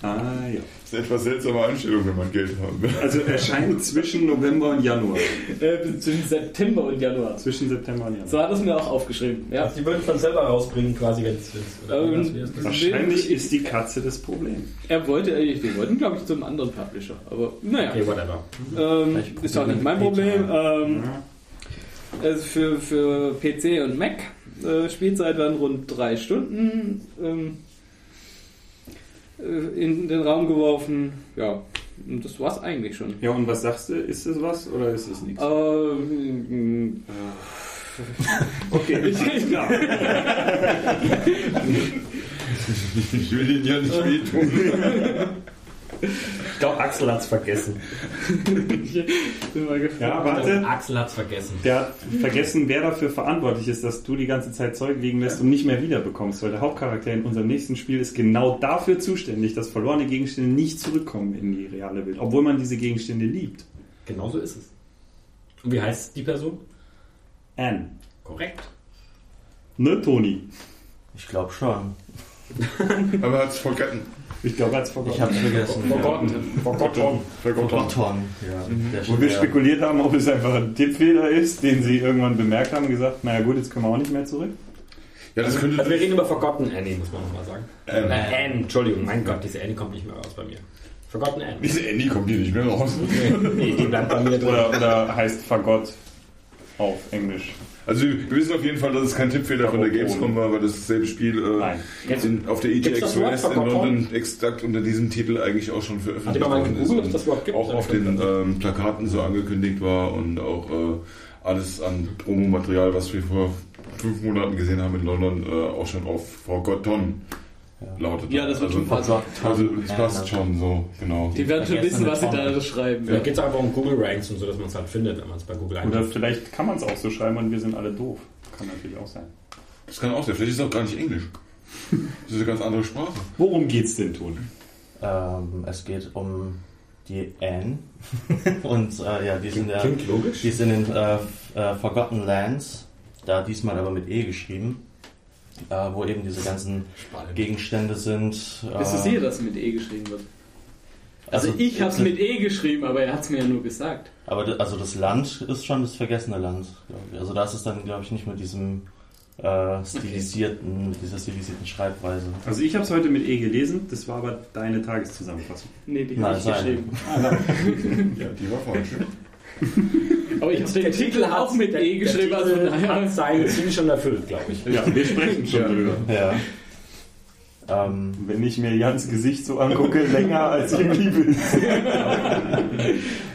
S6: Ah, ja.
S5: Das ist eine etwas seltsame Einstellung, wenn man Geld haben will.
S6: Also erscheint zwischen November und Januar.
S7: Äh, zwischen September und Januar.
S6: Zwischen September und Januar.
S7: So hat er es mir auch aufgeschrieben. Ja.
S4: Also die würden von selber rausbringen, quasi, wenn es
S7: Ähm,
S6: Wahrscheinlich ist die Katze das Problem.
S7: Er wollte, äh, wir wollten, glaube ich, zum anderen Publisher. Aber naja.
S4: Okay, whatever.
S7: Ähm, ist auch nicht mein. Problem. Ähm, also für, für PC und Mac äh, Spielzeit waren rund drei Stunden ähm, äh, in den Raum geworfen. Ja, und das war's eigentlich schon.
S6: Ja, und was sagst du? Ist es was oder ist es nichts?
S7: Ähm,
S6: Okay, ich, klar.
S5: Ich will ihn ja nicht wehtun.
S4: Ich glaube, Axel hat es vergessen.
S7: bin mal gefragt.
S6: Ja, warte.
S4: Axel hat es vergessen.
S6: Der hat vergessen, wer dafür verantwortlich ist, dass du die ganze Zeit Zeug liegen lässt und nicht mehr wiederbekommst. Weil der Hauptcharakter in unserem nächsten Spiel ist genau dafür zuständig, dass verlorene Gegenstände nicht zurückkommen in die reale Welt. Obwohl man diese Gegenstände liebt.
S4: Genau so ist es. Und wie heißt die Person?
S6: Anne.
S4: Korrekt.
S6: Ne, Toni?
S8: Ich glaube schon.
S5: Aber er hat es vergessen.
S6: Ich glaube, er hat es vergessen.
S8: Ich habe es vergessen.
S4: Forgotten. Forgotten.
S5: Vergessen.
S8: Roton. Ja,
S6: Wo wir spekuliert haben, ob es einfach ein Tippfehler ist, den sie irgendwann bemerkt haben und gesagt, naja gut, jetzt können wir auch nicht mehr zurück.
S5: Ja, das könnte.
S4: Also wir reden über Forgotten Annie, muss man nochmal sagen.
S5: Ähm,
S4: Äh, Anne, Entschuldigung, mein Gott, diese Annie kommt nicht mehr raus bei mir. Forgotten Anne.
S5: diese Andy kommt hier nicht mehr raus.
S4: Nee, die bleibt bei mir drin.
S6: Oder, oder heißt Fagott auf Englisch.
S5: Also wir wissen auf jeden Fall, dass es kein Tippfehler von der Gamescom war, weil das dasselbe Spiel äh, in, auf der EGX West in? London exakt unter diesem Titel eigentlich auch schon veröffentlicht worden ist. und
S4: das gibt?
S5: auch auf den ähm, Plakaten so angekündigt war und auch äh, alles an Promomaterial, was wir vor fünf Monaten gesehen haben in London, äh, auch schon auf Forgotten lautet.
S7: Ja, das wird
S5: also,
S7: schon passen.
S5: Also es passt schon so, genau.
S7: Die werden schon wissen, was sie da schreiben.
S4: Vielleicht geht es einfach um Google Ranks und so, dass man es halt findet, wenn man es bei Google
S6: Oder
S4: eingibt.
S6: vielleicht kann man es auch so schreiben und wir sind alle doof. Kann natürlich auch sein.
S5: Das kann auch sein, vielleicht ist es auch gar nicht Englisch. Das ist eine ganz andere Sprache.
S6: Worum geht's denn, Toni?
S8: Ähm, es geht um die Anne. Und äh, ja, die sind, ja,
S4: Klingt logisch.
S8: die sind in äh, äh, Forgotten Lands, da diesmal aber mit E geschrieben, äh, wo eben diese ganzen
S4: Spannend.
S8: Gegenstände sind. Äh,
S7: Bist du sicher, dass es mit E geschrieben wird? Also, ich habe es mit E geschrieben, aber er hat es mir ja nur gesagt.
S8: Aber d- also das Land ist schon das vergessene Land. Also da ist es dann, glaube ich, nicht mit diesem äh, stilisierten, mit dieser stilisierten Schreibweise.
S6: Also ich habe es heute mit E gelesen, das war aber deine Tageszusammenfassung.
S7: Nee, die habe ich geschrieben.
S5: Ja, die war falsch.
S7: Aber ich habe den Titel auch mit
S4: der-
S7: E geschrieben,
S4: der
S7: also
S4: Titel
S7: daher.
S4: hat sein Ziel schon erfüllt, glaube ich.
S6: Ja, wir sprechen schon drüber.
S8: Ja. Ähm,
S6: Wenn ich mir Jans Gesicht so angucke, länger als ihm lieb ist.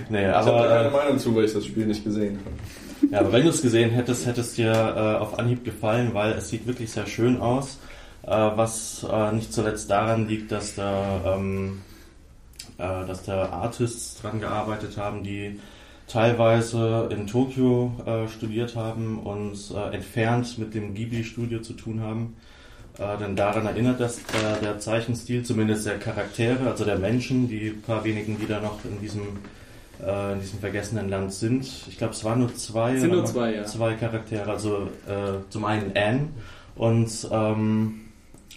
S8: nee,
S3: Ich habe da keine
S8: aber,
S3: Meinung zu, weil ich das Spiel nicht gesehen habe.
S8: äh, ja, aber wenn du es gesehen hättest, hätte es dir äh, auf Anhieb gefallen, weil es sieht wirklich sehr schön aus. Äh, was äh, nicht zuletzt daran liegt, dass da, ähm, äh, dass da Artists dran gearbeitet haben, die teilweise in Tokio äh, studiert haben und äh, entfernt mit dem Ghibli-Studio zu tun haben. Äh, denn daran erinnert das äh, der Zeichenstil, zumindest der Charaktere, also der Menschen, die paar wenigen, die da noch in diesem, äh, in diesem vergessenen Land sind. Ich glaube, es waren nur zwei.
S7: Sind nur
S8: oder?
S7: zwei, ja.
S8: Zwei Charaktere, also äh, zum einen Anne und ähm,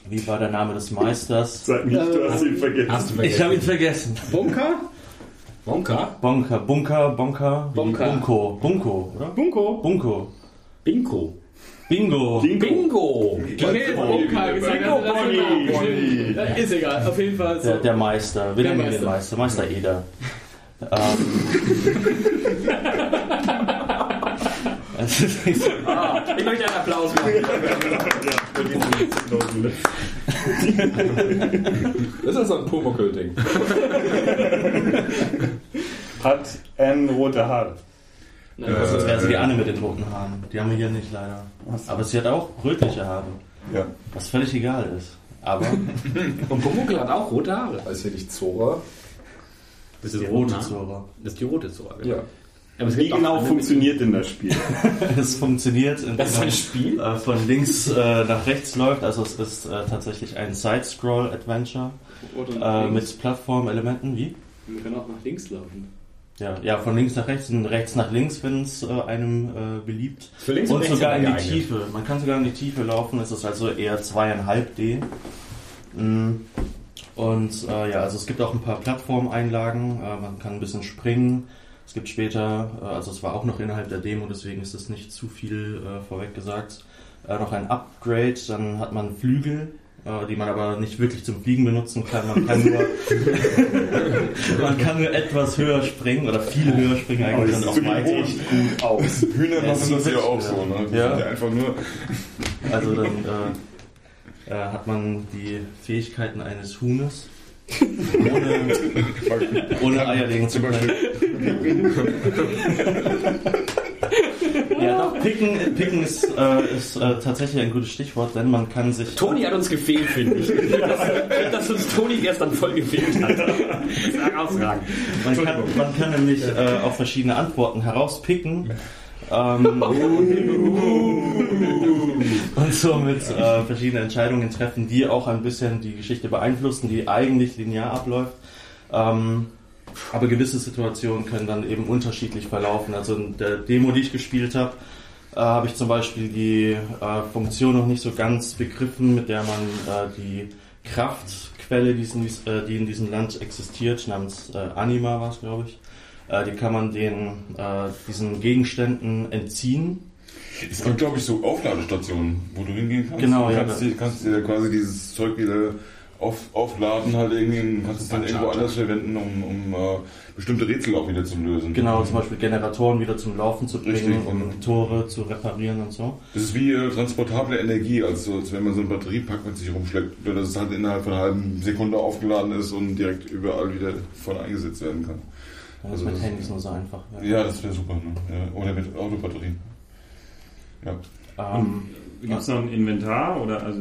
S8: wie war der Name des Meisters?
S6: Sag nicht, du hast ihn vergessen.
S4: Hast du
S8: Ich habe ihn vergessen.
S7: Bunker?
S4: Wonka?
S8: Bonker, Bunker, Bonker,
S7: Bonker.
S8: Bunko, Bunko, oder?
S7: Bunko?
S8: Bunko.
S4: Bingo.
S8: Bingo.
S4: Bingo.
S7: Hätte jetzt Bunker gesagt, ist egal. Ja, Ist egal, auf jeden Fall so.
S8: Der, der Meister, wir
S7: Der
S8: nennen ihn den Meister, Meister Eder. Ähm, es ist nicht so-
S4: Ah, ich möchte einen Applaus machen.
S3: Das ist so ein Pumuckl-Ding.
S6: Hat Anne rote Haare.
S7: Nein,
S8: Das ist wäre sie die Anne mit den roten Haaren. Die haben wir hier nicht leider. Aber sie hat auch rötliche Haare.
S5: Ja.
S8: Was völlig egal ist. Aber
S4: Und Pumuckl hat auch rote Haare.
S3: Heißt hier nicht Zora?
S4: Das
S8: die
S4: ist
S8: rote
S4: Zora.
S8: Zora.
S4: Das ist die rote Zora. genau.
S3: Ja.
S4: Aber es
S6: Wie genau funktioniert denn das Spiel?
S8: Es funktioniert, indem
S4: Das ist ein
S8: man
S4: Spiel?
S8: äh, von links äh, nach rechts läuft. Also es ist äh, tatsächlich ein Side-Scroll-Adventure
S7: Oder
S8: äh, mit Plattformelementen. Wie?
S7: Wir können auch nach links laufen.
S8: Ja, ja, von links nach rechts und rechts nach links, wenn es äh, einem äh, beliebt.
S4: Für links
S8: und
S4: und
S8: sogar in die
S4: geeignet.
S8: Tiefe. Man kann sogar in die Tiefe laufen. Es ist also eher 2,5D. Mm. Und äh, ja, also es gibt auch ein paar Plattformeinlagen. Äh, man kann ein bisschen springen. Es gibt später, äh, also es war auch noch innerhalb der Demo, deswegen ist das nicht zu viel äh, vorweg gesagt, äh, noch ein Upgrade. Dann hat man Flügel, die man aber nicht wirklich zum Fliegen benutzen kann. Man kann nur, man kann nur etwas höher springen oder viel höher springen eigentlich und auch weiter.
S5: gut aus. Hühner
S8: Ja,
S5: machen das ja auch so. Ne?
S8: Ja.
S5: ja einfach nur.
S8: Also dann äh, äh, hat man die Fähigkeiten eines Huhnes. Ohne, ohne Eier legen zu
S5: Zum
S8: können.
S5: Beispiel.
S8: Ja, doch, Picken, Picken ist, äh, ist äh, tatsächlich ein gutes Stichwort, denn man kann sich.
S4: Toni hat uns gefehlt, finde ich. dass, dass uns Toni gestern voll gefehlt hat. Das ist herausragend.
S8: Man kann, man kann nämlich äh, auch verschiedene Antworten herauspicken. Ähm, und somit äh, verschiedene Entscheidungen treffen, die auch ein bisschen die Geschichte beeinflussen, die eigentlich linear abläuft. Ähm, aber gewisse Situationen können dann eben unterschiedlich verlaufen. Also in der Demo, die ich gespielt habe, äh, habe ich zum Beispiel die äh, Funktion noch nicht so ganz begriffen, mit der man äh, die Kraftquelle, die, es in dies- äh, die in diesem Land existiert, namens äh, Anima war es, glaube ich, die kann man den, diesen Gegenständen entziehen.
S5: Es gibt, glaube ich, so Aufladestationen, wo du hingehen kannst.
S8: Genau,
S5: du
S8: ja,
S5: Kannst, dir, kannst dir quasi dieses Zeug wieder auf, aufladen, halt irgendwie, kannst es dann irgendwo anders verwenden, um, um äh, bestimmte Rätsel auch wieder zu lösen.
S8: Genau, zum Beispiel Generatoren wieder zum Laufen zu bringen,
S5: Richtig,
S8: um
S5: und-
S8: Tore zu reparieren und so.
S5: Das ist wie äh, transportable Energie, also als wenn man so einen Batteriepack mit sich rumschleppt, dass es halt innerhalb von einer halben Sekunde aufgeladen ist und direkt überall wieder voll eingesetzt werden kann. Also
S8: das mit
S5: das-
S8: Handys nur so einfach wäre.
S5: Ja, das wäre super, ne? Ja, oder mit Autobatterien. Ja.
S8: Ähm,
S6: Gibt es noch ein Inventar oder also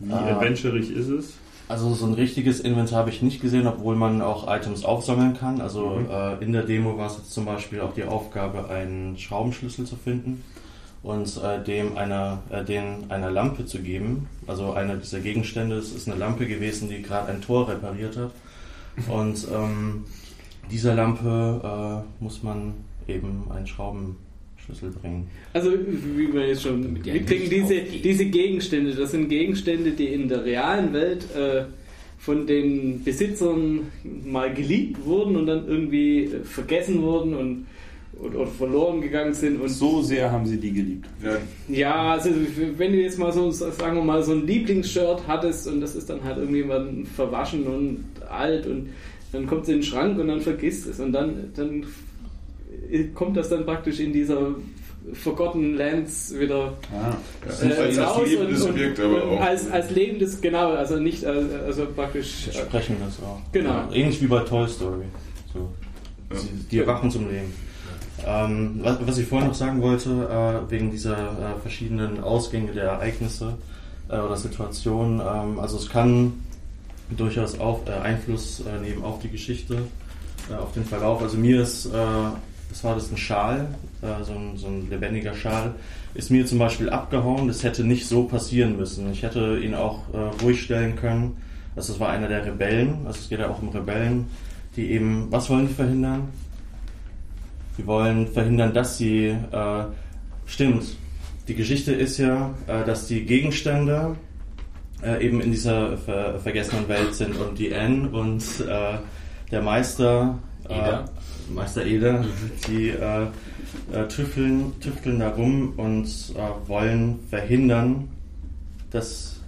S6: wie
S8: Ah.
S6: adventurig ist es?
S8: Also so ein richtiges Inventar habe ich nicht gesehen, obwohl man auch Items aufsammeln kann. Also
S6: Mhm.
S8: äh, in der Demo war es jetzt zum Beispiel auch die Aufgabe, einen Schraubenschlüssel zu finden und äh, dem einer, äh, den einer Lampe zu geben. Also einer dieser Gegenstände, es ist eine Lampe gewesen, die gerade ein Tor repariert hat. Und ähm, dieser Lampe äh, muss man eben einen Schraubenschlüssel bringen.
S7: Also, wie wir jetzt schon mitkriegen, diese, diese Gegenstände, das sind Gegenstände, die in der realen Welt äh, von den Besitzern mal geliebt wurden und dann irgendwie äh, vergessen wurden und oder, oder verloren gegangen sind. Und
S6: So sehr haben sie die geliebt.
S5: ja
S7: ja, also wenn du jetzt mal so, sagen wir mal, so ein Lieblingsshirt hattest und das ist dann halt irgendwie mal verwaschen und alt und dann kommt es in den Schrank und dann vergisst es und dann, dann kommt das dann praktisch in dieser Forgotten Lands wieder
S6: Ah.
S5: ja.
S7: äh,
S5: als, als
S7: raus
S5: lebendes
S7: und,
S5: Objekt, aber auch.
S7: als, als lebendes, genau, also nicht, äh, also praktisch, äh,
S8: Sprechen das auch.
S7: Genau.
S8: Ja, ähnlich wie bei Toy Story. So.
S5: Ja.
S8: Sie- Die erwachen zum Leben. Ähm, was, was ich vorhin noch sagen wollte, äh, wegen dieser äh, verschiedenen Ausgänge der Ereignisse äh, oder Situationen, ähm, also es kann durchaus auch äh, Einfluss äh, nehmen auf die Geschichte, äh, auf den Verlauf. Also mir ist, das war das ein Schal, äh, so, ein, so ein lebendiger Schal, ist mir zum Beispiel abgehauen. Das hätte nicht so passieren müssen. Ich hätte ihn auch äh, ruhig stellen können. Also das war einer der Rebellen. Also es geht ja auch um Rebellen, die eben, was wollen die verhindern? Die wollen verhindern, dass sie, äh, stimmt, die Geschichte ist ja, äh, dass die Gegenstände äh, eben in dieser ver vergessenen Welt sind und die N und äh, der Meister,
S4: Eder.
S8: Meister Eder, die äh, äh, tüfteln, tüfteln da rum und äh, wollen verhindern, dass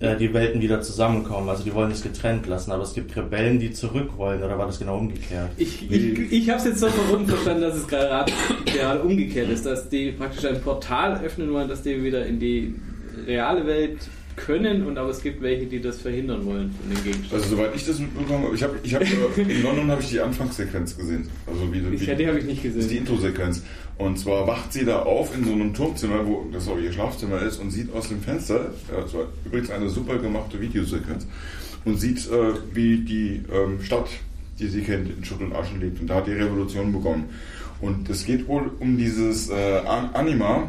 S8: äh, die Welten wieder zusammenkommen. Also die wollen es getrennt lassen, aber es gibt Rebellen, die zurück wollen, oder war das genau umgekehrt?
S7: ich, ich, ich habe es jetzt so verwundert verstanden, dass es gerade, gerade umgekehrt ist, dass die praktisch ein Portal öffnen wollen, dass die wieder in die reale Welt können und aber es gibt welche, die das verhindern wollen von den Gegenständen.
S5: Also soweit ich das mitbekommen habe, ich habe, ich habe äh, in London habe ich die Anfangssequenz gesehen. Also wie, wie
S7: ja, die habe ich nicht
S5: Das ist die
S7: gesehen.
S5: Introsequenz. Und zwar wacht sie da auf in so einem Turmzimmer, wo das auch ihr Schlafzimmer ist, und sieht aus dem Fenster, das war übrigens eine super gemachte Videosequenz, und sieht, äh, wie die ähm, Stadt, die sie kennt, in Schutt und Asche liegt. Und da hat die Revolution begonnen. Und es geht wohl um dieses äh, An- Anima.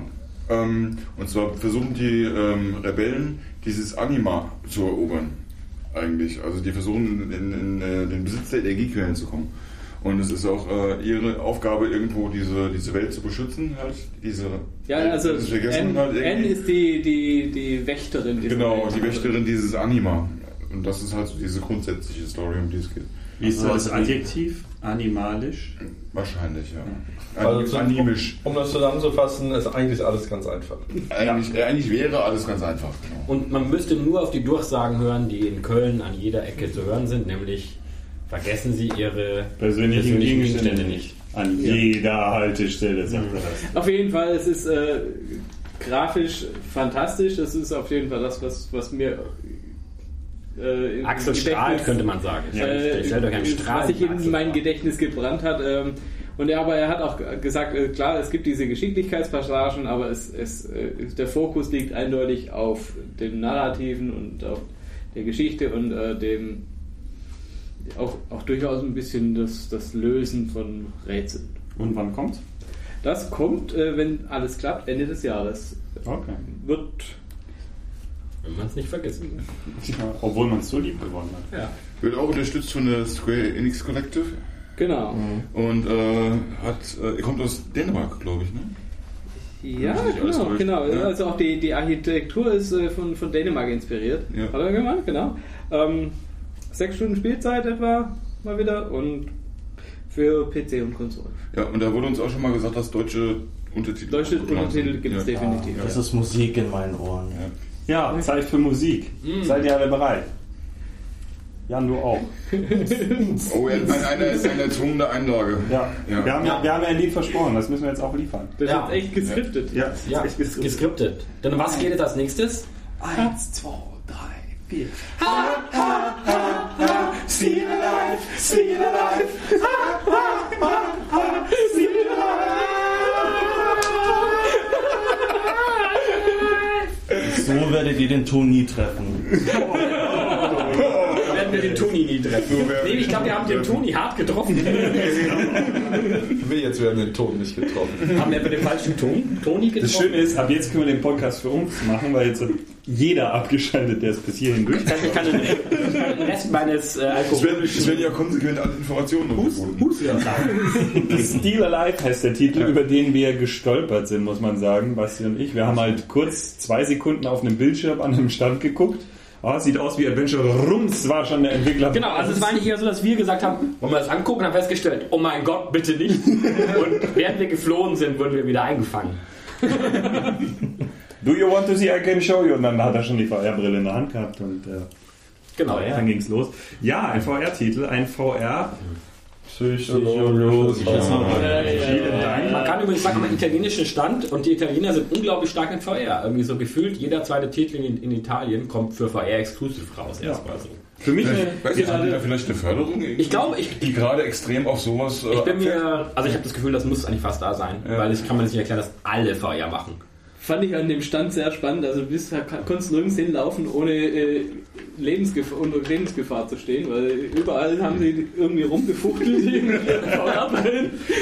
S5: Ähm, und zwar versuchen die ähm, Rebellen, dieses Anima zu erobern. Eigentlich. Also die versuchen in, in, äh, den Besitz der Energiequellen zu kommen. Und es ist auch äh, ihre Aufgabe, irgendwo diese, diese Welt zu beschützen, halt. Diese,
S7: Ja, also N,
S5: halt
S7: N ist die, die, die Wächterin.
S5: Genau,
S7: Welt.
S5: die Wächterin dieses Anima. Und das ist halt so diese grundsätzliche Story, um die es geht.
S6: Wie ist
S8: Also,
S6: das Adjektiv? Animalisch?
S5: Wahrscheinlich, ja.
S3: Also zu-
S5: animisch.
S3: Um das zusammenzufassen, ist eigentlich alles ganz einfach.
S5: Eigentlich, äh, eigentlich wäre alles ganz einfach. Genau.
S4: Und man müsste nur auf die Durchsagen hören, die in Köln an jeder Ecke zu hören sind, nämlich vergessen Sie Ihre
S6: Persönlichen
S4: persönlichen
S6: Gegenstände nicht. An jeder Haltestelle sagt er das.
S7: Auf jeden Fall, es ist äh, grafisch fantastisch. Das ist auf jeden Fall das, was, was mir äh,
S4: Axel strahlt, könnte man sagen.
S7: äh,
S4: Stellt euch einen
S7: was
S4: Strahl.
S7: sich in mein Gedächtnis gebrannt hat. Ähm, und ja, aber er hat auch gesagt, äh, klar, es gibt diese Geschicklichkeitspassagen, aber es, es, äh, der Fokus liegt eindeutig auf dem Narrativen und auf der Geschichte und äh, dem auch, auch durchaus ein bisschen das, das Lösen von Rätseln.
S6: Und wann kommt's?
S7: Das kommt, äh, wenn alles klappt, Ende des Jahres.
S6: Okay.
S7: Wird
S4: Wenn man es nicht vergisst.
S6: Obwohl man es so lieb gewonnen hat.
S4: Ja.
S5: Wird auch unterstützt von der Square Enix Collective
S7: genau.
S5: und äh, hat, äh, kommt aus Dänemark, glaube ich. Ne?
S7: Ja, genau, genau.
S5: Ja.
S7: Also auch die, die Architektur ist äh, von, von Dänemark inspiriert.
S5: Ja.
S7: Hat er gemacht, genau. Ähm, sechs Stunden Spielzeit etwa mal wieder und für PC und Konsole.
S5: Ja, und da wurde uns auch schon mal gesagt, dass deutsche Untertitel.
S7: Deutsche. Untertitel gibt es
S5: ja.
S7: definitiv.
S8: Das ist Musik in meinen Ohren.
S6: Ja, Zeit für Musik. Seid ihr alle bereit? Jan, du auch.
S5: Oh, ja, eine, eine, eine erzwungene Einlage.
S6: Ja.
S5: Ja.
S6: Wir, haben,
S4: Ja.
S6: wir haben ja ein Lied versprochen, das müssen wir jetzt auch liefern.
S7: Das
S4: Ja.
S7: ist echt geskriptet.
S6: Ja,
S4: Ja, geskriptet. Dann um was geht es als nächstes?
S6: Eins, zwei, drei, vier.
S8: So werdet ihr den Ton nie treffen.
S4: Werden wir den Toni nie treffen. Nee, ich glaube, wir haben den Toni hart getroffen.
S3: Wir jetzt werden den Ton nicht getroffen.
S4: haben wir den falschen Ton, Toni getroffen?
S6: Das Schöne ist, ab jetzt können wir den Podcast für uns machen, weil jetzt jeder abgeschaltet, der es bis hierhin durch
S4: Ich kann, ich kann den, den Rest meines äh,
S5: Es werden, es werden ja konsequent alle Informationen noch gefunden.
S6: Still Alive heißt der Titel, über den wir gestolpert sind, muss man sagen, Basti und ich. Wir haben halt kurz zwei Sekunden auf einem Bildschirm an einem Stand geguckt. Oh, sieht aus wie Adventure. Rums war schon der Entwickler.
S4: Genau, also es war nicht eher so, dass wir gesagt haben, wollen wir das angucken, haben festgestellt, oh mein Gott, bitte nicht. Und während wir geflohen sind, wurden wir wieder eingefangen.
S6: Do you want to see? I can show you. Und dann hat er schon die VR-Brille in der Hand gehabt und äh,
S4: Genau, ja.
S6: dann ging's los. Ja, ein VR-Titel, ein VR.
S3: Psychologisch.
S6: Vielen Dank.
S4: Man kann übrigens sagen, am italienischen Stand und die Italiener sind unglaublich stark in VR. Irgendwie so gefühlt, jeder zweite Titel in, in Italien kommt für VR exklusiv raus. Erstmal so.
S6: Für mich eine,
S5: Weiß haben die da vielleicht eine Förderung?
S4: Ich glaube, ich,
S5: Die gerade extrem auf sowas. äh,
S4: ich bin mir, also ich habe das Gefühl, das muss eigentlich fast da sein, weil ich kann mir nicht erklären, dass alle VR machen.
S7: Fand ich an dem Stand sehr spannend. Also du bist, konntest nirgends hinlaufen, ohne äh, Lebensgefahr, unter Lebensgefahr zu stehen, weil überall haben sie irgendwie rumgefuchtelt.
S5: ist,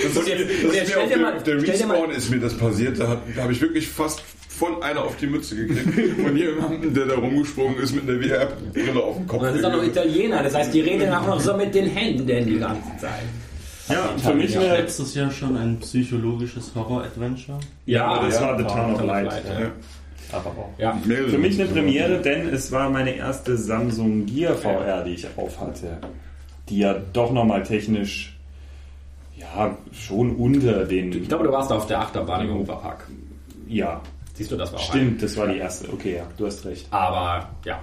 S5: ist auf, der, Respawn ist mir das passiert. Da, habe ich wirklich fast voll einer auf die Mütze gekriegt. Von jemandem, der da rumgesprungen ist mit einer VR-Brille auf dem Kopf.
S4: Und das sind auch noch Italiener, das heißt, die reden auch noch so mit den Händen die ganze Zeit.
S6: Ja, für mich
S8: wir
S6: eine.
S8: letztes Jahr schon ein psychologisches Horror-Adventure.
S6: Ja, das
S4: ja,
S6: war The Town of
S4: Town of
S6: Light.
S4: Light,
S6: ja.
S5: Ja.
S6: Aber auch.
S4: Ja.
S6: Für mich eine. Premiere, denn es war meine erste Samsung Gear VR, die ich aufhatte. Die ja doch nochmal technisch, ja, schon unter den.
S4: Ich glaube, du warst auf der Achterbahn im Europapark.
S6: ja,
S4: Siehst du, das war auch
S6: stimmt, das war die erste. Okay, ja, du hast recht.
S4: Aber ja.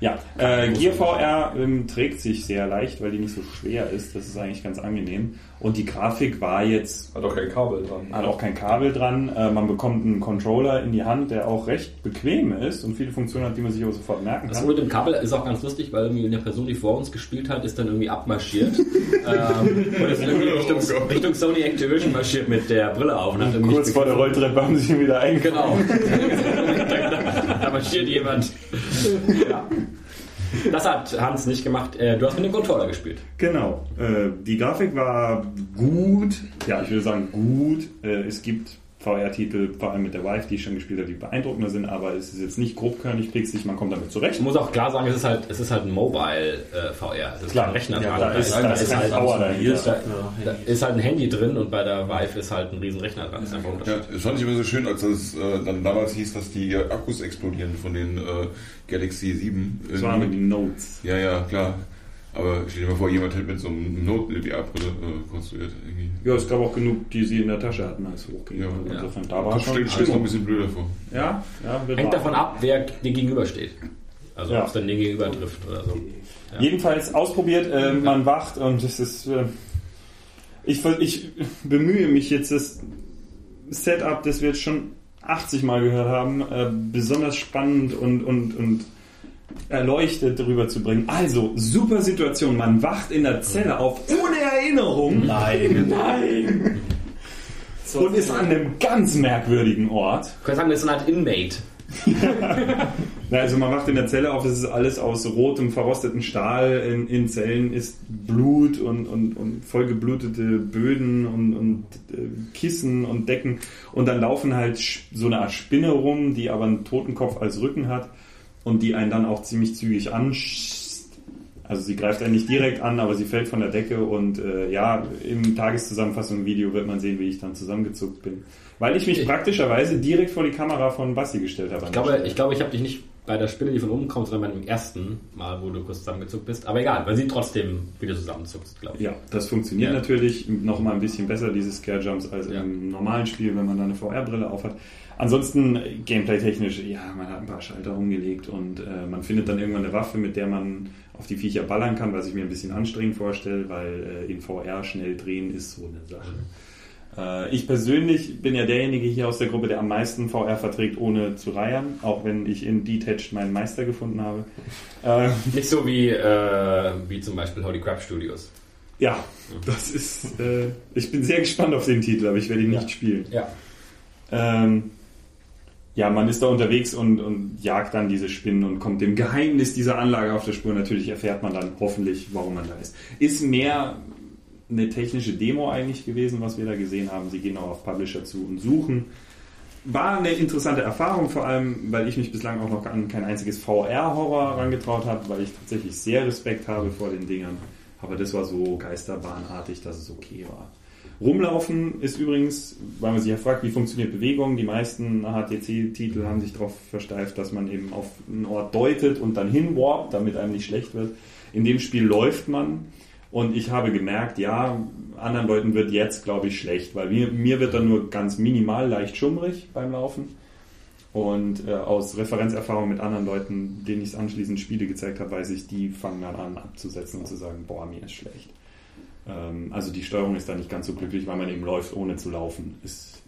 S6: Ja, äh, Gear VR ähm, trägt sich sehr leicht, weil die nicht so schwer ist. Das ist eigentlich ganz angenehm. Und die Grafik war jetzt,
S3: Hat auch kein Kabel dran.
S6: hat auch kein Kabel dran. Äh, man bekommt einen Controller in die Hand, der auch recht bequem ist und viele Funktionen hat, die man sich auch sofort merken
S4: Das
S6: kann.
S4: mit dem Kabel ist auch ganz lustig, weil irgendwie eine Person, die vor uns gespielt hat, ist dann irgendwie abmarschiert ähm, und ist irgendwie Richtung,
S5: Oh.
S4: Richtung Sony Activision marschiert mit der Brille auf. Und hat irgendwie
S6: Kurz vor der Rolltreppe haben sie ihn wieder eingebaut.
S4: Genau. marschiert jemand. Ja. Das hat Hans nicht gemacht. Äh, Du hast mit dem Controller gespielt.
S6: Genau. Äh, die Grafik war gut. Ja, ich würde sagen gut. Äh, es gibt VR-Titel, vor allem mit der Vive, die ich schon gespielt habe, die beeindruckender sind, aber es ist jetzt nicht grobkörnig, pixelig, man kommt damit zurecht.
S4: Ich muss auch klar sagen, es ist halt, es ist halt ein Mobile äh, VR. Es ist
S6: Klar.
S4: kein Rechner
S6: Ja,
S4: dran.
S6: da ist- da ist
S4: halt, halt ein Handy drin und bei der Vive ist halt ein riesen Rechner dran. Das ist einfach ein
S5: Ja, das fand ich immer so schön, als es äh, dann damals hieß, dass die Akkus explodieren von den äh, Galaxy 7.
S6: Das waren aber die Notes.
S5: Ja, ja, klar. Aber stell dir mal vor, jemand hätte mit so einem Noten-LDA-Brille äh, konstruiert. Irgendwie.
S6: Ja, es gab auch genug, die sie in der Tasche hatten, als es hochging.
S5: Ja.
S6: Also
S4: Ja.
S6: Da war
S5: Kopf
S6: schon
S5: noch ein bisschen blöder vor.
S6: Ja, ja, wird
S4: Hängt davon ab, wer dir gegenübersteht. Also
S6: Ja.
S4: ob es dann dir gegenüber trifft oder so. Ja.
S6: Jedenfalls ausprobiert, äh, man wacht und es ist. Äh, ich, ich bemühe mich jetzt, das Setup, das wir jetzt schon 80 Mal gehört haben, äh, besonders spannend und, und, und erleuchtet darüber zu bringen. Also, super Situation. Man wacht in der Zelle auf ohne Erinnerung. Nein, nein. Und ist an einem ganz merkwürdigen Ort.
S4: Ich kann sagen, das ist eine Art Inmate.
S6: Also man wacht in der Zelle auf, es ist alles aus rotem, verrosteten Stahl. In, in Zellen ist Blut und, und, und vollgeblutete Böden und, und äh, Kissen und Decken. Und dann laufen halt so eine Art Spinne rum, die aber einen Totenkopf als Rücken hat und die einen dann auch ziemlich zügig an. Also sie greift einen nicht direkt an, aber sie fällt von der Decke und äh, ja, im Tageszusammenfassung-Video wird man sehen, wie ich dann zusammengezuckt bin. Weil ich mich praktischerweise direkt vor die Kamera von Basti gestellt habe.
S4: Ich glaube, ich, glaube, ich habe dich nicht bei der Spinne, die von oben kommt, sondern beim ersten Mal, wo du kurz zusammengezuckt bist. Aber egal, man sieht trotzdem, wie du zusammenzuckst, glaube ich.
S6: Ja, das funktioniert
S4: Ja.
S6: natürlich noch mal ein bisschen besser, diese Scare Jumps, als
S4: Ja.
S6: im normalen Spiel, wenn man da eine VR-Brille aufhat. Ansonsten, gameplay-technisch, ja, man hat ein paar Schalter umgelegt und äh, man findet dann irgendwann eine Waffe, mit der man auf die Viecher ballern kann, was ich mir ein bisschen anstrengend vorstelle, weil äh, in VR schnell drehen ist so eine Sache. Äh, ich persönlich bin ja derjenige hier aus der Gruppe, der am meisten VR verträgt, ohne zu reiern, auch wenn ich in Detached meinen Meister gefunden habe. Äh,
S4: Nicht so wie, äh, wie zum Beispiel Holy Crap Studios.
S6: Ja, das ist. Äh, ich bin sehr gespannt auf den Titel, aber ich werde ihn nicht
S4: Ja.
S6: spielen.
S4: Ja.
S6: Ähm, ja, man ist da unterwegs und, und jagt dann diese Spinnen und kommt dem Geheimnis dieser Anlage auf der Spur. Natürlich erfährt man dann hoffentlich, warum man da ist. Ist mehr eine technische Demo eigentlich gewesen, was wir da gesehen haben. Sie gehen auch auf Publisher zu und suchen. War eine interessante Erfahrung, vor allem, weil ich mich bislang auch noch an kein einziges VR-Horror herangetraut habe, weil ich tatsächlich sehr Respekt habe vor den Dingern. Aber das war so geisterbahnartig, dass es okay war. Rumlaufen ist übrigens, weil man sich ja fragt, wie funktioniert Bewegung. Die meisten HTC-Titel haben sich darauf versteift, dass man eben auf einen Ort deutet und dann hinwarpt, damit einem nicht schlecht wird. In dem Spiel läuft man und ich habe gemerkt, ja, anderen Leuten wird jetzt, glaube ich, schlecht, weil mir, mir wird dann nur ganz minimal leicht schummrig beim Laufen. Und äh, aus Referenzerfahrung mit anderen Leuten, denen ich anschließend Spiele gezeigt habe, weiß ich, die fangen dann an abzusetzen und zu sagen, boah, mir ist schlecht. Ähm, also die Steuerung ist da nicht ganz so glücklich, weil man eben läuft, ohne zu laufen. Ist,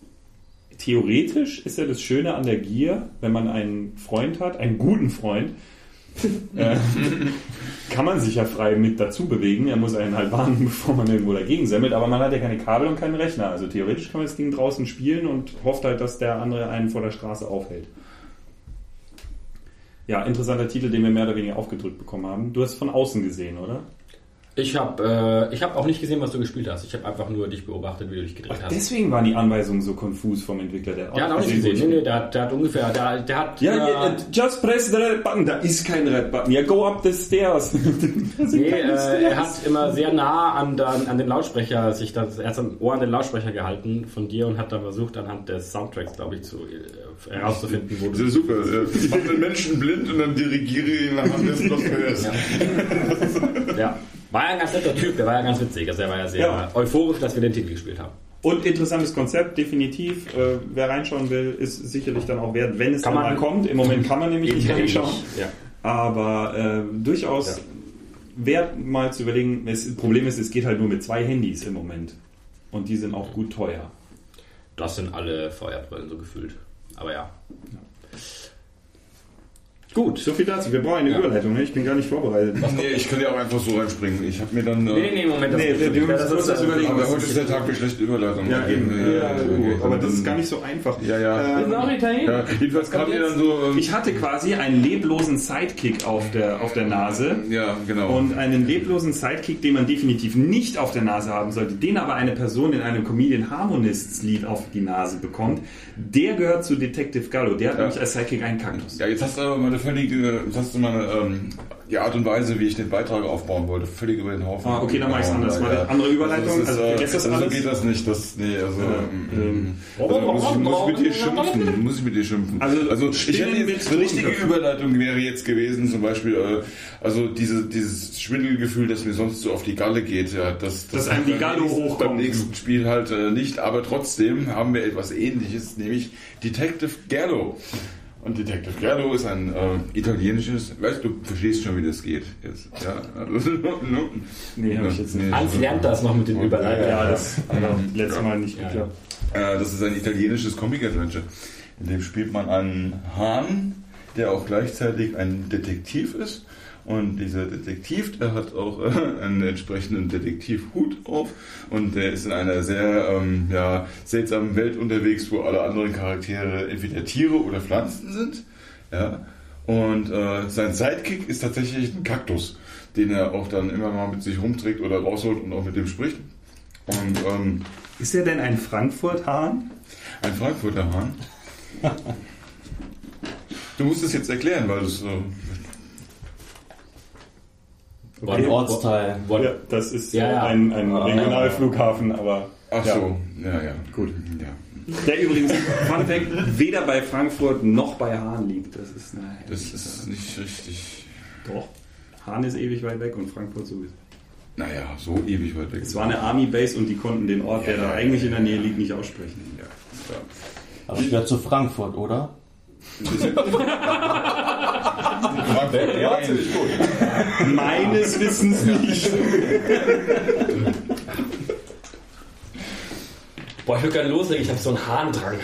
S6: theoretisch ist ja das Schöne an der Gier, wenn man einen Freund hat, einen guten Freund, äh, kann man sich ja frei mit dazu bewegen. Er muss einen halt warnen, bevor man irgendwo dagegen semmelt, aber man hat ja keine Kabel und keinen Rechner. Also theoretisch kann man das Ding draußen spielen und hofft halt, dass der andere einen vor der Straße aufhält. Ja, interessanter Titel, den wir mehr oder weniger aufgedrückt bekommen haben. Du hast es von außen gesehen, oder?
S4: Ich habe äh, ich hab auch nicht gesehen, was du gespielt hast. Ich habe einfach nur dich beobachtet, wie du dich gedreht hast.
S6: Deswegen waren die Anweisungen so konfus vom Entwickler. Der
S4: Der hat auch nicht gesehen. Nee, nee, der, hat- der hat ungefähr, der, der hat.
S6: Ja,
S4: äh,
S6: ja, just press the red button. Da ist kein red button. Ja, go up the stairs.
S4: Nee, äh,
S6: Stairs.
S4: er hat immer sehr nah an, den- an den Lautsprecher, sich das, er hat sein Ohr an den Lautsprecher gehalten von dir und hat dann versucht, anhand des Soundtracks, glaube ich, zu, äh, herauszufinden, wo
S5: Das
S4: du.
S5: ist super. äh, Ich mache den Menschen blind und dann dirigiere ich ihn nach dessen, was du hörst.
S4: Ja. War ja ein ganz netter Typ, der war ja ganz witzig. Also er war ja sehr
S6: Ja.
S4: euphorisch, dass wir den Titel gespielt haben.
S6: Und interessantes Konzept, definitiv. Äh, wer reinschauen will, ist sicherlich dann auch wert, wenn es
S4: Kann
S6: dann
S4: man-
S6: mal kommt. Im Moment kann man nämlich nicht reinschauen.
S4: Ja.
S6: Aber äh, durchaus wert mal zu überlegen. Das Problem ist, es geht halt nur mit zwei Handys im Moment. Und die sind auch gut teuer.
S4: Das sind alle Feuerbrillen so gefühlt. Aber ja. Gut.
S6: So viel dazu. Wir brauchen eine
S4: Ja.
S6: Überleitung. Ne? Ich bin gar nicht vorbereitet.
S5: Nee, ich kann ja auch einfach so reinspringen. Ich habe mir dann. Äh,
S4: Nee, nee, Moment. Das
S6: Nee, wir- müssen kurz das überlegen.
S5: Aber heute ist der Tag mit schlechten Überleitungen.
S6: Ja, eben. Ja,
S5: okay.
S6: aber das ist gar nicht so einfach.
S5: Ja, ja.
S6: Ähm,
S5: ja. Jedenfalls kam mir dann so. Ähm,
S6: ich hatte quasi einen leblosen Sidekick auf der, auf der Nase.
S5: ja, genau.
S6: Und einen leblosen Sidekick, den man definitiv nicht auf der Nase haben sollte, den aber eine Person in einem Comedian Harmonists Lied auf die Nase bekommt, der gehört zu Detective Gallo. Der hat
S5: Ja.
S6: nämlich als Sidekick einen Kaktus.
S5: Ja, jetzt hast du aber meine völlige, jetzt hast du meine, ähm, die Art und Weise, wie ich den Beitrag aufbauen wollte, völlig über den Haufen.
S6: Ah, okay, dann mach ich's
S5: gehauen.
S6: anders. Mal eine andere Überleitung.
S5: Also, das
S6: Also,
S5: ist, äh,
S6: vergesst das
S5: also geht das nicht. Das, nee, also,
S6: ähm,
S5: ähm, also muss, ich, muss ich mit dir schimpfen. Muss ich mit dir schimpfen.
S6: Also,
S5: Also, ich hätte jetzt, eine richtige. Überleitung wäre jetzt gewesen, zum Beispiel, äh, also diese, dieses Schwindelgefühl, das mir sonst so auf die Galle geht, ja, das,
S6: Dass einem die Galle
S5: nächsten-
S6: hochkommt.
S5: Beim nächsten Spiel halt äh, nicht, aber trotzdem haben wir etwas ähnliches, nämlich Detective Gerlo. Und Detective Gerlo ist ein äh, italienisches, weißt du, du verstehst schon, wie das geht jetzt, ja? Also,
S6: Nee, hab ich jetzt nicht.
S4: Hans lernt das noch mit den Überleitungen.
S6: Ja, das hat letztes Mal nicht
S4: Ja,
S6: geklappt.
S5: Äh, das ist ein italienisches Comic-Adventure. In dem spielt man einen Hahn, der auch gleichzeitig ein Detektiv ist. Und dieser Detektiv, der hat auch äh, einen entsprechenden Detektivhut auf. Und der ist in einer sehr ähm, ja, seltsamen Welt unterwegs, wo alle anderen Charaktere entweder Tiere oder Pflanzen sind. Ja. Und äh, sein Sidekick ist tatsächlich ein Kaktus, den er auch dann immer mal mit sich rumträgt oder rausholt und auch mit dem spricht. Und ähm,
S6: Ist er denn ein Frankfurt-Hahn?
S5: ein Frankfurter Hahn. Du musst es jetzt erklären, weil es so.
S8: Ein Ortsteil.
S6: Ja, das ist
S4: Ja, ja.
S6: ein, ein Regionalflughafen, aber
S5: Ach
S6: Ja.
S5: so, ja, ja.
S6: Gut.
S5: Ja.
S6: der übrigens, Fun Fact, weder bei Frankfurt noch bei Hahn liegt. Das ist, nein,
S5: Das ist nicht richtig.
S6: doch. Hahn ist ewig weit weg und Frankfurt sowieso.
S5: Naja, so ewig weit weg.
S6: Es war eine Army Base und die konnten den Ort, der da eigentlich in der Nähe liegt, nicht aussprechen.
S5: Ja, ja.
S8: Aber ich gehört zu Frankfurt, oder?
S5: Frankfurt, ja, ziemlich gut.
S6: Meines Wissens nicht.
S4: Boah, ich will gerne loslegen, ich habe so einen Harndrang.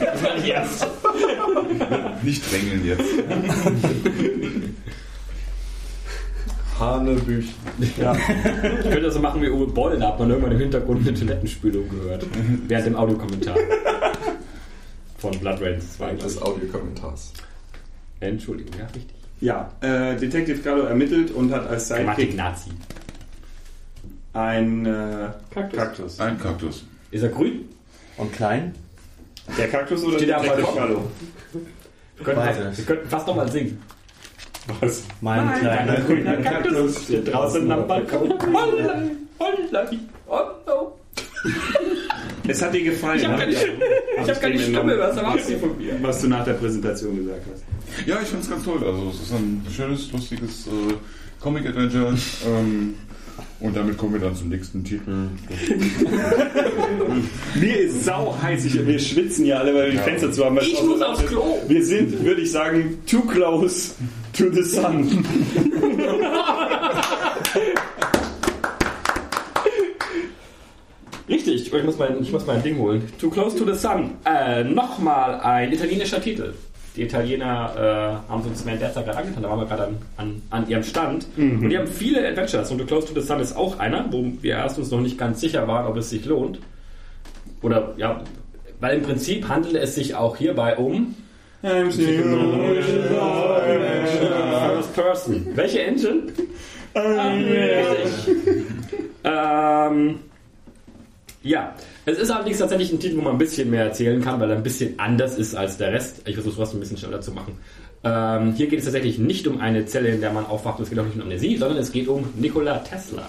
S4: das war nicht ernst.
S5: Nicht drängeln jetzt.
S3: Hanebüchen.
S4: Ich könnte das so machen wie Uwe Boll, da hat man irgendwann im Hintergrund eine Toilettenspülung gehört. Während dem Audiokommentar. Von Blood Rain 2.
S3: Des Audiokommentars.
S4: Entschuldigung, ja, richtig.
S6: Ja, äh, Detective Gallo ermittelt und hat als Sidekick
S4: Nazi.
S6: ein äh,
S7: Kaktus.
S6: Kaktus.
S5: Ein Kaktus.
S4: Ist er grün?
S8: Und klein?
S6: Der Kaktus oder
S4: Steht er am
S6: Detective
S4: Balkon?
S6: Gallo?
S4: Wir könnten, fast,
S8: Beides.
S4: wir könnten fast nochmal singen.
S6: Was?
S8: Mein kleiner grüner Kaktus.
S4: steht draußen am Balkon. Hollei, hollei, oh no.
S6: Es hat dir gefallen,
S4: Ich habe
S6: ne?
S4: keine, Stimme. ich hab keine Stimme, was erwartest du von mir?
S6: was du nach der Präsentation gesagt hast.
S5: Ja, ich find's ganz toll. Also, es ist ein schönes, lustiges äh, Comic-Adventure. Ähm, und damit kommen wir dann zum nächsten Titel.
S6: Mir ist sau heiß, ich, wir schwitzen hier alle, weil wir die Fenster zu haben. es
S4: Ich muss aufs. Klo.
S6: Wir sind, würde ich sagen, too close to the sun.
S4: Richtig, ich muss, mein, ich muss mein Ding holen. Too Close to the Sun. Äh, Nochmal ein italienischer Titel. Die Italiener äh, haben uns mir derzeit gerade angetan, da waren wir gerade an, an, an ihrem Stand. Und die haben viele Adventures und Too Close to the Sun ist auch einer, wo wir erst uns noch nicht ganz sicher waren, ob es sich lohnt. Oder ja, weil im Prinzip handelt es sich auch hierbei um First Person. Welche Engine? Richtig. ähm, ja, es ist allerdings tatsächlich ein Titel, wo man ein bisschen mehr erzählen kann, weil er ein bisschen anders ist als der Rest. Ich versuche es ein bisschen schneller zu machen. Ähm, hier geht es tatsächlich nicht um eine Zelle, in der man aufwacht, es geht auch nicht um Amnesie, sondern es geht um Nikola Tesla.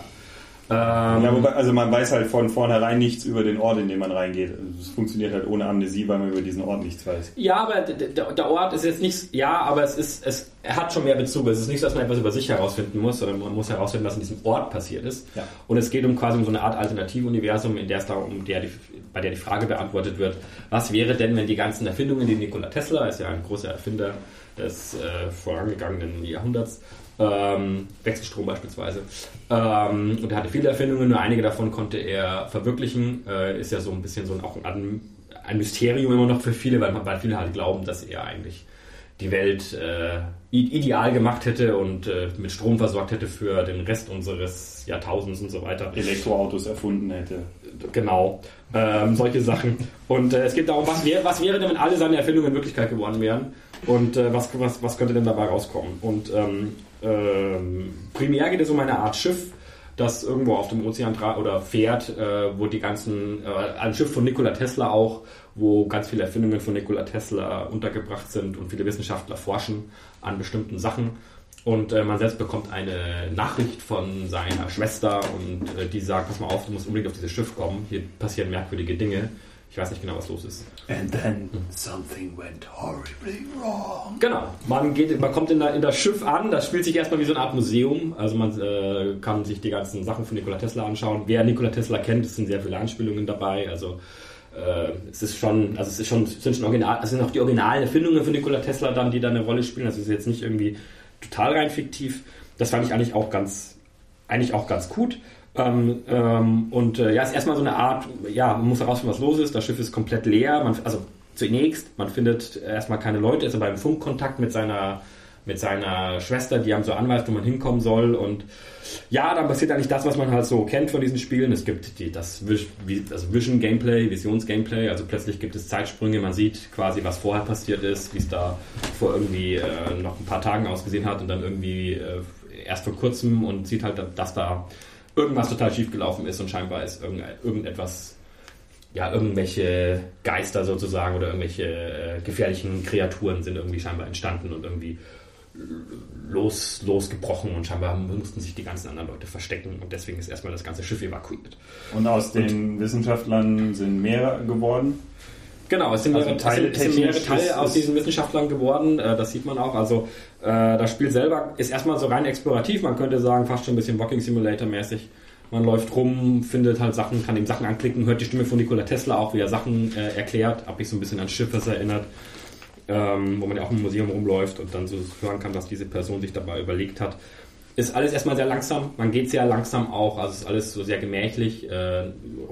S4: Ähm,
S6: Ja, wobei, also man weiß halt von vornherein nichts über den Ort, in den man reingeht. Also Es funktioniert halt ohne Amnesie, weil man über diesen Ort nichts weiß.
S4: Ja, aber der Ort ist jetzt nicht, ja, aber es ist, es hat schon mehr Bezug. Es ist nicht dass man etwas über sich herausfinden muss, sondern man muss herausfinden, was in diesem Ort passiert ist.
S6: Ja.
S4: Und es geht um quasi um so eine Art Alternativuniversum, in der es da um der die, bei der die Frage beantwortet wird, was wäre denn, wenn die ganzen Erfindungen, die Nikola Tesla ist ja ein großer Erfinder des äh, vorangegangenen Jahrhunderts, ähm, Wechselstrom beispielsweise. Ähm, und er hatte viele Erfindungen, nur einige davon konnte er verwirklichen. Äh, ist ja so ein bisschen so ein, auch ein, ein Mysterium immer noch für viele, weil, weil viele halt glauben, dass er eigentlich die Welt äh, ideal gemacht hätte und äh, mit Strom versorgt hätte für den Rest unseres Jahrtausends und so weiter.
S6: Elektroautos erfunden hätte.
S4: Genau, ähm, solche Sachen. Und äh, es geht darum, was, wär, was wäre denn, wenn alle seine Erfindungen Wirklichkeit geworden wären? Und äh, was, was, was könnte denn dabei rauskommen? Und ähm, primär geht es um eine Art Schiff, das irgendwo auf dem Ozean oder fährt, äh, wo die ganzen, äh, ein Schiff von Nikola Tesla auch, wo ganz viele Erfindungen von Nikola Tesla untergebracht sind und viele Wissenschaftler forschen an bestimmten Sachen. Und äh, man selbst bekommt eine Nachricht von seiner Schwester und äh, die sagt, pass mal auf, du musst unbedingt auf dieses Schiff kommen, hier passieren merkwürdige Dinge. Ich weiß nicht genau, was los ist.
S1: And then something went horribly wrong.
S4: Genau, man, geht, man kommt in, der, in das Schiff an, das spielt sich erstmal wie so eine Art Museum. Also man äh, kann sich die ganzen Sachen von Nikola Tesla anschauen. Wer Nikola Tesla kennt, es sind sehr viele Anspielungen dabei. Also äh, es ist schon, also es ist schon, es sind schon original, es sind auch die originalen Erfindungen von Nikola Tesla dann, die da eine Rolle spielen. Also es ist jetzt nicht irgendwie total rein fiktiv. Das fand ich eigentlich auch ganz, eigentlich auch ganz gut. Ähm, ähm, und äh, ja, ist erstmal so eine Art, ja, man muss herausfinden, was los ist. Das Schiff ist komplett leer. Man, also zunächst, man findet erstmal keine Leute, ist aber im Funkkontakt mit seiner, mit seiner Schwester, die haben so anweist, wo man hinkommen soll. Und ja, dann passiert eigentlich das, was man halt so kennt von diesen Spielen. Es gibt die, das, das Vision Gameplay, Visions Gameplay. Also plötzlich gibt es Zeitsprünge, man sieht quasi, was vorher passiert ist, wie es da vor irgendwie äh, noch ein paar Tagen ausgesehen hat und dann irgendwie äh, erst vor kurzem und sieht halt, dass da irgendwas total schief gelaufen ist und scheinbar ist irgend, irgendetwas, ja, irgendwelche Geister sozusagen oder irgendwelche äh, gefährlichen Kreaturen sind irgendwie scheinbar entstanden und irgendwie los, losgebrochen und scheinbar mussten sich die ganzen anderen Leute verstecken und deswegen ist erstmal das ganze Schiff evakuiert.
S6: Und aus den Wissenschaftlern sind mehrere geworden.
S4: Genau, es sind,
S6: Also
S4: mehrere, sind, es sind mehrere Teile aus diesen Wissenschaftlern geworden, äh, das sieht man auch. Also äh, das Spiel selber ist erstmal so rein explorativ, man könnte sagen, fast schon ein bisschen Walking Simulator mäßig. Man läuft rum, findet halt Sachen, kann ihm Sachen anklicken, hört die Stimme von Nikola Tesla auch, wie er Sachen äh, erklärt, hab mich so ein bisschen an Schiffes erinnert, ähm, wo man ja auch im Museum rumläuft und dann so hören kann, was diese Person sich dabei überlegt hat. Ist alles erstmal sehr langsam, man geht sehr langsam auch, also ist alles so sehr gemächlich, äh,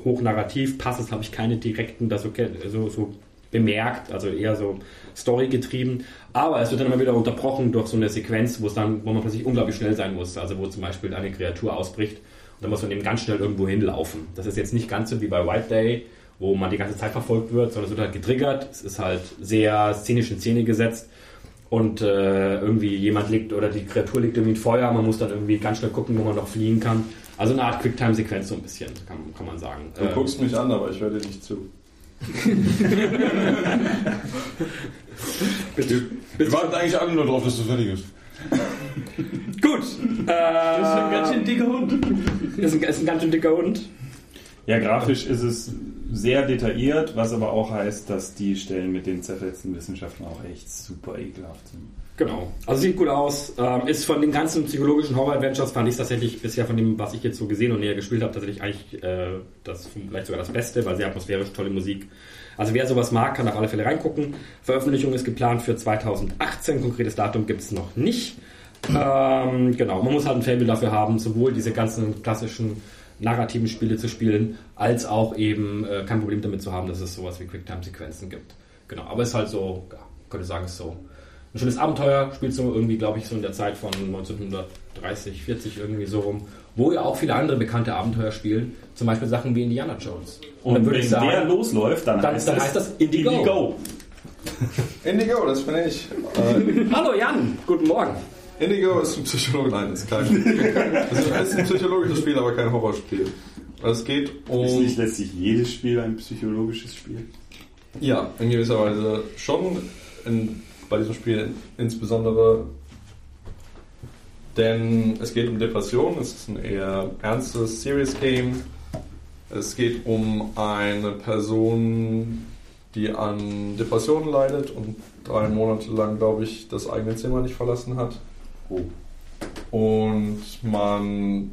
S4: hochnarrativ, Passes habe ich keine direkten, das so, so, so bemerkt, also eher so Story getrieben. Aber es wird dann immer wieder unterbrochen durch so eine Sequenz, wo es dann, wo man plötzlich unglaublich schnell sein muss. Also wo zum Beispiel eine Kreatur ausbricht und dann muss man eben ganz schnell irgendwo hinlaufen. Das ist jetzt nicht ganz so wie bei White Day, wo man die ganze Zeit verfolgt wird, sondern es wird halt getriggert. Es ist halt sehr szenisch in Szene gesetzt. Und äh, irgendwie jemand liegt oder die Kreatur liegt irgendwie in Feuer, man muss dann irgendwie ganz schnell gucken, wo man noch fliehen kann. Also eine Art Quicktime-Sequenz so ein bisschen, kann, kann man sagen.
S3: Du
S4: Äh,
S3: guckst mich an, aber ich höre dir nicht zu.
S5: Wir warten eigentlich alle nur drauf, dass du fertig bist.
S4: Gut. Äh,
S1: Das ist ein ganz schön dicker Hund.
S4: ist, ein, ist ein ganz schön dicker Hund.
S6: Ja, grafisch ist es sehr detailliert, was aber auch heißt, dass die Stellen mit den zerfetzten Wissenschaftlern auch echt super ekelhaft sind.
S4: Genau. Also sieht gut aus. Ähm, ist von den ganzen psychologischen Horror-Adventures fand ich tatsächlich bisher von dem, was ich jetzt so gesehen und näher gespielt habe, tatsächlich eigentlich äh, das vielleicht sogar das Beste, weil sehr atmosphärisch, tolle Musik. Also wer sowas mag, kann auf alle Fälle reingucken. Veröffentlichung ist geplant für 2018. Konkretes Datum gibt es noch nicht. Ähm, genau, man muss halt ein Faible dafür haben, sowohl diese ganzen klassischen narrativen Spiele zu spielen, als auch eben äh, kein Problem damit zu haben, dass es sowas wie Quicktime-Sequenzen gibt. Genau, aber es ist halt so, ja, könnte sagen, es ist so ein schönes Abenteuer, spielt so irgendwie, glaube ich, so in der Zeit von 1930, 40 irgendwie so rum, wo ja auch viele andere bekannte Abenteuer spielen, zum Beispiel Sachen wie Indiana Jones.
S6: Und,
S4: dann würde
S6: wenn
S4: ich sagen,
S6: der losläuft, dann,
S4: dann-
S6: heißt,
S4: dann heißt das Indigo.
S3: Indigo, das bin ich.
S4: Hallo Jan, guten Morgen.
S3: Indigo ist ein Psychologe, nein, ist kein. Ist- es ist ein psychologisches Spiel, aber kein Horrorspiel. Also Es geht
S6: Ist
S3: um.
S6: nicht letztlich jedes Spiel ein psychologisches Spiel?
S3: Ja, in gewisser Weise schon. In, bei diesem Spiel insbesondere Denn es geht um Depression, es ist ein eher ernstes, serious Game. Es geht um eine Person, die an Depressionen leidet und drei Monate lang, glaube ich, das eigene Zimmer nicht verlassen hat. Und man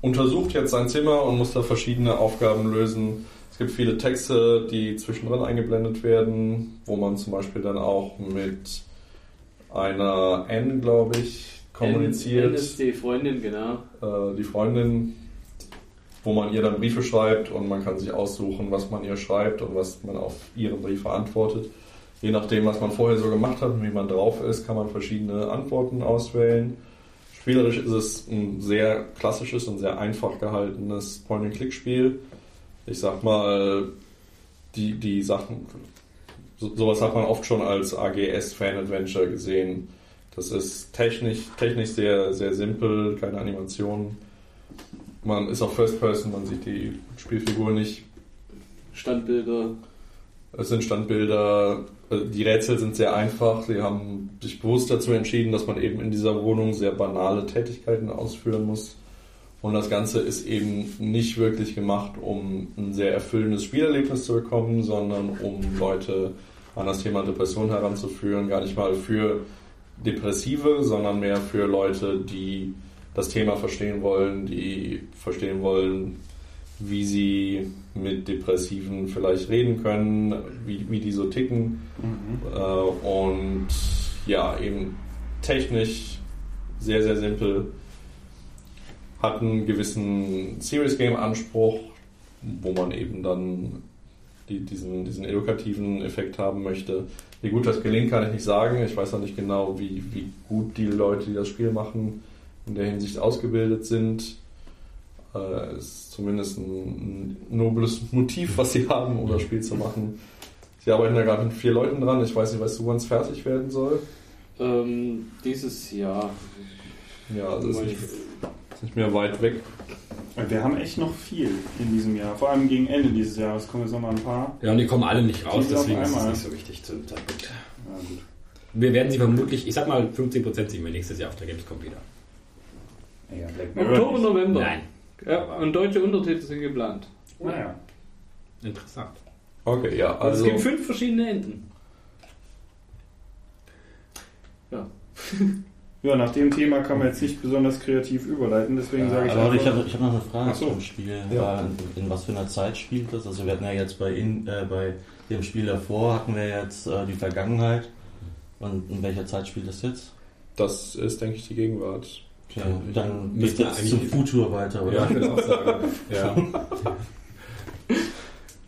S3: untersucht jetzt sein Zimmer und muss da verschiedene Aufgaben lösen. Es gibt viele Texte, die zwischendrin eingeblendet werden, wo man zum Beispiel dann auch mit einer N, glaube ich, kommuniziert.
S9: N ist die Freundin, genau.
S3: Äh, die Freundin, wo man ihr dann Briefe schreibt und man kann sich aussuchen, was man ihr schreibt und was man auf ihre Briefe antwortet. Je nachdem, was man vorher so gemacht hat und wie man drauf ist, kann man verschiedene Antworten auswählen. Spielerisch ist es ein sehr klassisches und sehr einfach gehaltenes Point-and-Click-Spiel. Ich sag mal, die, die Sachen, so, sowas hat man oft schon als AGS-Fan-Adventure gesehen. Das ist technisch, technisch sehr, sehr simpel, keine Animationen. Man ist auch First Person, man sieht die Spielfigur nicht.
S9: Standbilder.
S3: Es sind Standbilder. Also Die Rätsel sind sehr einfach. Sie haben sich bewusst dazu entschieden, dass man eben in dieser Wohnung sehr banale Tätigkeiten ausführen muss. Und das Ganze ist eben nicht wirklich gemacht, um ein sehr erfüllendes Spielerlebnis zu bekommen, sondern um Leute an das Thema Depression heranzuführen. Gar nicht mal für Depressive, sondern mehr für Leute, die das Thema verstehen wollen, die verstehen wollen, wie sie mit Depressiven vielleicht reden können, wie, wie die so ticken. Äh, und ja, eben technisch sehr, sehr simpel. Hat einen gewissen Serious Game Anspruch, wo man eben dann die, diesen, diesen edukativen Effekt haben möchte. Wie gut das gelingt, kann ich nicht sagen. Ich weiß noch nicht genau, wie, wie gut die Leute, die das Spiel machen, in der Hinsicht ausgebildet sind. Äh, ist zumindest ein, ein nobles Motiv, was sie haben, um das Spiel zu machen. Sie arbeiten da gerade mit vier Leuten dran. Ich weiß nicht, weißt du, wann es fertig werden soll?
S9: Ähm, dieses Jahr.
S3: Ja, also ist nicht, ist nicht mehr weit weg.
S6: Wir haben echt noch viel in diesem Jahr. Vor allem gegen Ende dieses Jahres kommen jetzt noch mal ein paar.
S4: Ja, und die kommen alle nicht raus, deswegen ist es nicht so wichtig zu dem Zeitpunkt.
S6: Ja, gut.
S4: Wir werden sie vermutlich, ich sag mal, 15% sehen wir nächstes Jahr auf der Gamescom wieder.
S6: Ja,
S9: Oktober. November.
S4: Nein.
S9: Ja, und deutsche Untertitel sind geplant.
S6: Naja.
S4: Interessant.
S3: Okay, ja,
S9: Also,
S3: also.
S9: es gibt fünf verschiedene Enden.
S6: Ja, nach dem Thema kann man jetzt nicht besonders kreativ überleiten, deswegen sage ich
S8: Aber ich
S6: einfach-
S8: habe ich hab noch eine Frage
S6: so.
S8: zum Spiel.
S3: Ja.
S8: Äh, In was für einer Zeit spielt das? Also wir hatten ja jetzt bei, in, äh, bei dem Spiel davor hatten wir jetzt äh, die Vergangenheit. Und in welcher Zeit spielt das jetzt?
S3: Das ist, denke ich, die Gegenwart.
S8: Okay, dann
S4: müsste eigentlich-
S8: zum Futur weiter, oder?
S4: Ja, ich würde auch sagen. ja.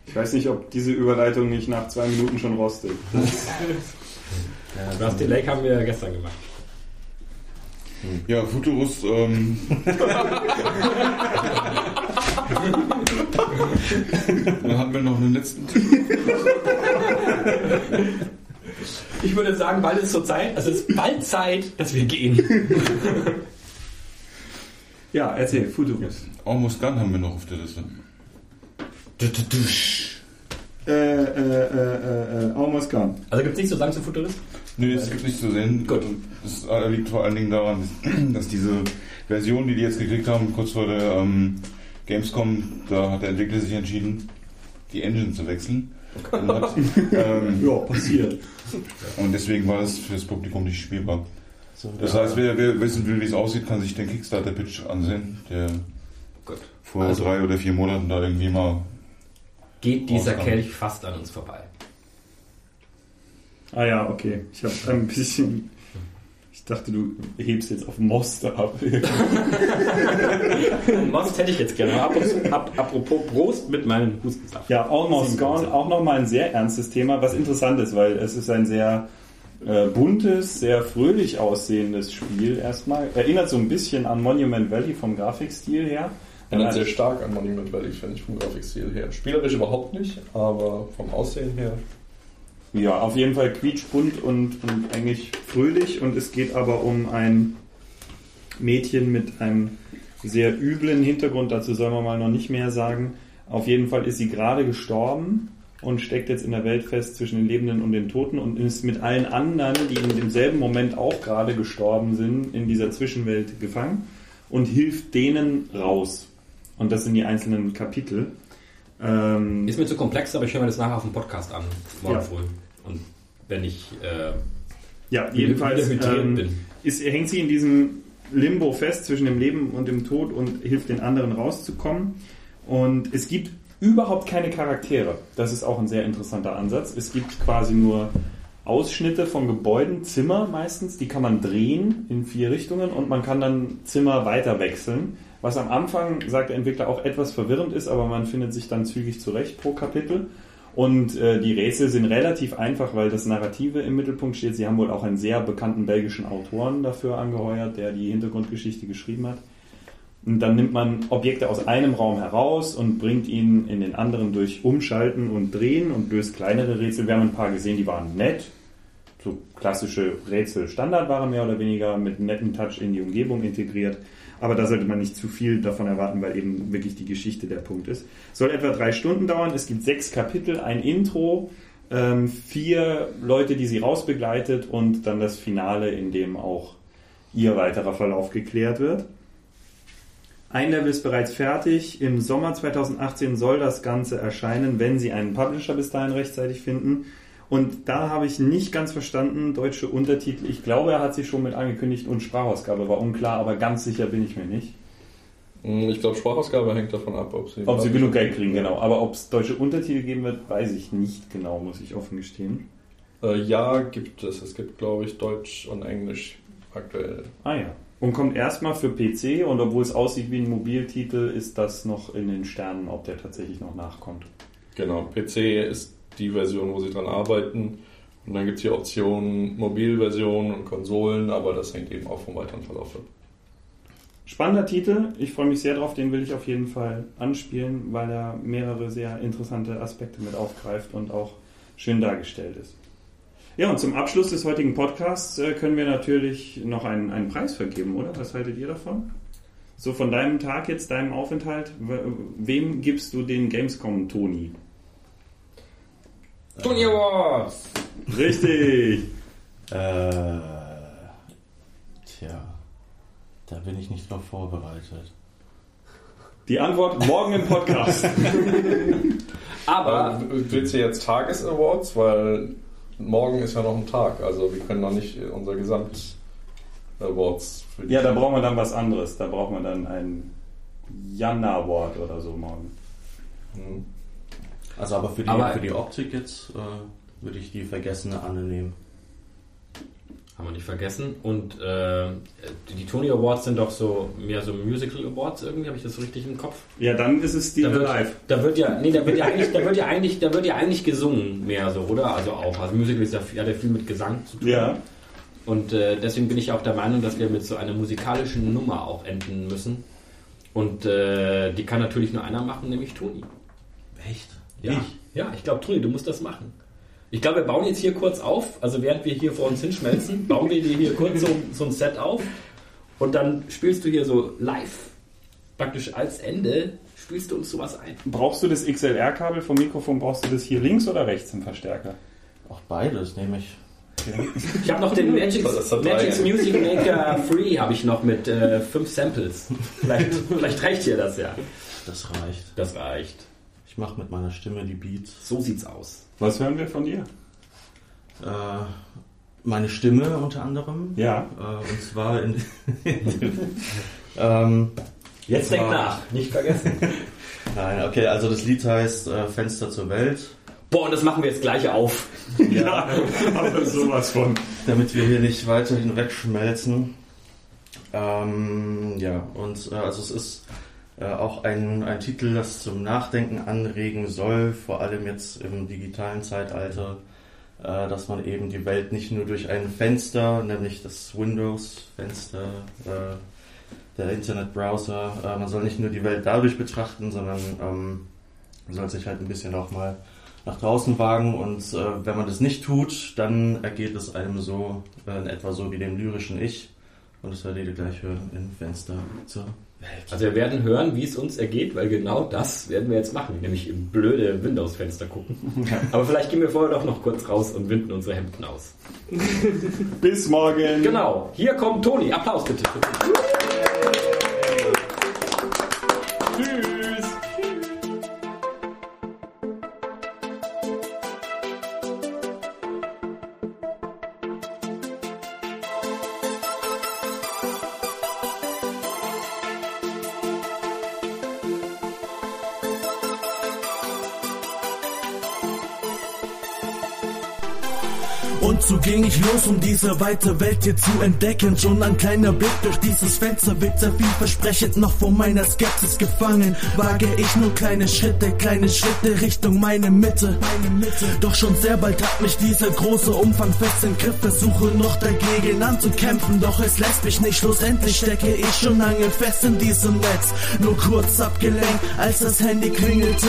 S6: Ich weiß nicht, ob diese Überleitung nicht nach zwei Minuten schon rostet.
S8: Ja,
S4: Das Delay haben wir gestern gemacht.
S5: Ja, Futurus, ähm, dann hatten wir noch einen letzten Tipp.
S4: Ich würde sagen, bald ist zur Zeit, also es ist bald Zeit, dass wir gehen.
S6: Ja, erzähl, Futurus.
S5: Almost Gun haben wir noch auf der Liste.
S6: Äh, äh, äh, äh, almost gone.
S4: Also gibt es nichts zu sagen zu Futurist?
S5: Nee, es gibt nichts zu sehen.
S4: Gut.
S5: Das liegt vor allen Dingen daran, dass diese Version, die die jetzt gekriegt haben, kurz vor der ähm, Gamescom, da hat der Entwickler sich entschieden, die Engine zu wechseln. Und, hat, ähm,
S6: Ja, passiert.
S5: und deswegen war das für das Publikum nicht spielbar.
S8: So,
S5: Das heißt, wer, wer wissen will, wie es aussieht, kann sich den Kickstarter-Pitch ansehen, der
S4: Gut.
S5: vor
S4: Also-
S5: drei oder vier Monaten da irgendwie mal.
S4: Geht dieser
S5: Ausgaben.
S4: Kelch fast an uns vorbei.
S6: Ah ja, okay. Ich habe ein bisschen. Ich dachte, du hebst jetzt auf Most ab.
S4: Most hätte ich jetzt gerne. Ap ap apropos Prost mit meinem Hustensaft.
S6: Ja, Almost
S4: 7%.
S6: Gone, auch nochmal ein sehr ernstes Thema, was interessant ist, weil es ist ein sehr äh, buntes, sehr fröhlich aussehendes Spiel erstmal. Erinnert so ein bisschen an Monument Valley vom Grafikstil her.
S3: Erinnert sehr stark an Monument Valley, finde ich, vom Grafikstil her. Spielerisch überhaupt nicht, aber vom Aussehen her.
S6: Ja, auf jeden Fall quietschbunt und, und eigentlich fröhlich und es geht aber um ein Mädchen mit einem sehr üblen Hintergrund, dazu soll man mal noch nicht mehr sagen. Auf jeden Fall ist sie gerade gestorben und steckt jetzt in der Welt fest zwischen den Lebenden und den Toten und ist mit allen anderen, die in demselben Moment auch gerade gestorben sind, in dieser Zwischenwelt gefangen und hilft denen raus. Und das sind die einzelnen Kapitel. Ähm,
S4: Ist mir zu komplex, aber ich höre mir das nachher auf dem Podcast an. Morgen
S6: Ja.
S4: früh. Und wenn ich äh,
S6: Ja, jedenfalls ähm, ist, hängt sie in diesem Limbo fest zwischen dem Leben und dem Tod und hilft den anderen rauszukommen. Und es gibt überhaupt keine Charaktere. Das ist auch ein sehr interessanter Ansatz. Es gibt quasi nur Ausschnitte von Gebäuden, Zimmer meistens, die kann man drehen in vier Richtungen und man kann dann Zimmer weiter wechseln. Was am Anfang, sagt der Entwickler, auch etwas verwirrend ist, aber man findet sich dann zügig zurecht pro Kapitel. Und äh, die Rätsel sind relativ einfach, weil das Narrative im Mittelpunkt steht. Sie haben wohl auch einen sehr bekannten belgischen Autoren dafür angeheuert, der die Hintergrundgeschichte geschrieben hat. Und dann nimmt man Objekte aus einem Raum heraus und bringt ihn in den anderen durch Umschalten und Drehen und löst kleinere Rätsel. Wir haben ein paar gesehen, die waren nett. So klassische Rätsel Standard waren mehr oder weniger mit netten Touch in die Umgebung integriert. Aber da sollte man nicht zu viel davon erwarten, weil eben wirklich die Geschichte der Punkt ist. Soll etwa drei Stunden dauern. Es gibt sechs Kapitel, ein Intro, ähm, vier Leute, die sie rausbegleitet und dann das Finale, in dem auch ihr weiterer Verlauf geklärt wird. Ein Level ist bereits fertig. Im Sommer 2018 soll das Ganze erscheinen, wenn Sie einen Publisher bis dahin rechtzeitig finden. Und da habe ich nicht ganz verstanden, deutsche Untertitel. Ich glaube, er hat sich schon mit angekündigt und Sprachausgabe war unklar, aber ganz sicher bin ich mir nicht.
S3: Hm, Ich glaube, Sprachausgabe hängt davon ab, ob sie.
S6: Ob sie genug Geld kriegen, genau. Aber ob es deutsche Untertitel geben wird, weiß ich nicht genau, muss ich offen gestehen.
S3: Äh, ja, gibt es. Es gibt, glaube ich, Deutsch und Englisch aktuell.
S6: Ah ja. Und kommt erstmal für PC und obwohl es aussieht wie ein Mobiltitel, ist das noch in den Sternen, ob der tatsächlich noch nachkommt.
S3: Genau, PC ist die Version, wo sie dran arbeiten. Und dann gibt es die Option Mobilversion und Konsolen, aber das hängt eben auch vom weiteren Verlauf ab.
S6: Spannender Titel, ich freue mich sehr drauf, den will ich auf jeden Fall anspielen, weil er mehrere sehr interessante Aspekte mit aufgreift und auch schön dargestellt ist. Ja, und zum Abschluss des heutigen Podcasts äh, können wir natürlich noch einen, einen Preis vergeben, oder? Was haltet ihr davon? So von deinem Tag jetzt, deinem Aufenthalt, we- wem gibst du den Gamescom Toni?
S4: Tony Awards!
S6: Richtig!
S8: Äh, tja, da bin ich nicht drauf vorbereitet.
S6: Die Antwort morgen im Podcast.
S4: Aber
S3: Äh, willst du jetzt Tages-Awards? Weil morgen ist ja noch ein Tag. Also wir können noch nicht unser Gesamt-Awards für die
S6: ja, da brauchen wir dann was anderes. Da brauchen wir dann ein Janna-Award oder so morgen.
S3: Hm.
S8: Also aber für die,
S4: Aber-
S8: für die Optik jetzt äh, würde ich die vergessene Anne nehmen.
S4: Haben wir nicht vergessen. Und äh, die Tony Awards sind doch so mehr so Musical Awards irgendwie, habe ich das so richtig im Kopf?
S6: Ja, dann ist es die
S4: Da wird,
S6: live.
S4: da wird ja, nee, da wird ja eigentlich, da wird ja eigentlich, da wird ja eigentlich gesungen mehr so, oder? Also auch, also Musical ist ja, hat ja viel mit Gesang zu tun.
S6: Ja.
S4: Und äh, deswegen bin ich auch der Meinung, dass wir mit so einer musikalischen Nummer auch enden müssen. Und äh, die kann natürlich nur einer machen, nämlich Toni.
S8: Echt?
S4: Ja, ja ich glaube, Toni, du musst das machen. Ich glaube, wir bauen jetzt hier kurz auf, also während wir hier vor uns hinschmelzen, bauen wir dir hier kurz so, so ein Set auf und dann spielst du hier so live, praktisch als Ende, spielst du uns sowas ein.
S6: Brauchst du das XLR-Kabel vom Mikrofon, brauchst du das hier links oder rechts im Verstärker?
S8: Auch beides nehme ich.
S4: Ich habe noch den Magic, Magic's. Music Maker Free habe ich noch mit äh, fünf Samples. Vielleicht, vielleicht reicht dir das ja.
S8: Das reicht.
S4: Das reicht.
S8: Ich mache mit meiner Stimme die Beats.
S4: So sieht's aus.
S6: Was hören wir von dir?
S8: Äh, meine Stimme unter anderem.
S6: Ja.
S8: Äh, und zwar in. ähm,
S4: Jetzt denk nach, nicht vergessen.
S8: nein, okay, also das Lied heißt äh, Fenster zur Welt.
S4: Boah, und das machen wir jetzt gleich auf.
S6: Ja, aber sowas von.
S8: damit wir hier nicht weiter hinwegschmelzen. Ähm, ja, und äh, also es ist auch ein, ein Titel, das zum Nachdenken anregen soll, vor allem jetzt im digitalen Zeitalter, äh, dass man eben die Welt nicht nur durch ein Fenster, nämlich das Windows-Fenster, äh, der Internetbrowser, äh, man soll nicht nur die Welt dadurch betrachten, sondern ähm, man soll sich halt ein bisschen auch mal nach draußen wagen und äh, wenn man das nicht tut, dann ergeht es einem so, äh, in etwa so wie dem lyrischen Ich. Und das werdet ihr gleich hören in Fenster zur.
S4: Also wir werden hören, wie es uns ergeht, weil genau das werden wir jetzt machen, nämlich im blöde Windows-Fenster gucken. Aber vielleicht gehen wir vorher doch noch kurz raus und winden unsere Hemden aus.
S6: Bis morgen.
S4: Genau, hier kommt Toni. Applaus bitte.
S10: Ich los, um diese weite Welt hier zu entdecken. Schon ein kleiner Blick durch dieses Fenster wird sehr vielversprechend. Noch vor meiner Skepsis gefangen, wage ich nur kleine Schritte, kleine Schritte Richtung meine Mitte. Doch schon sehr bald hat mich dieser große Umfang fest im Griff. Versuche noch dagegen anzukämpfen, doch es lässt mich nicht. Schlussendlich stecke ich schon lange fest in diesem Netz. Nur kurz abgelenkt, als das Handy klingelte.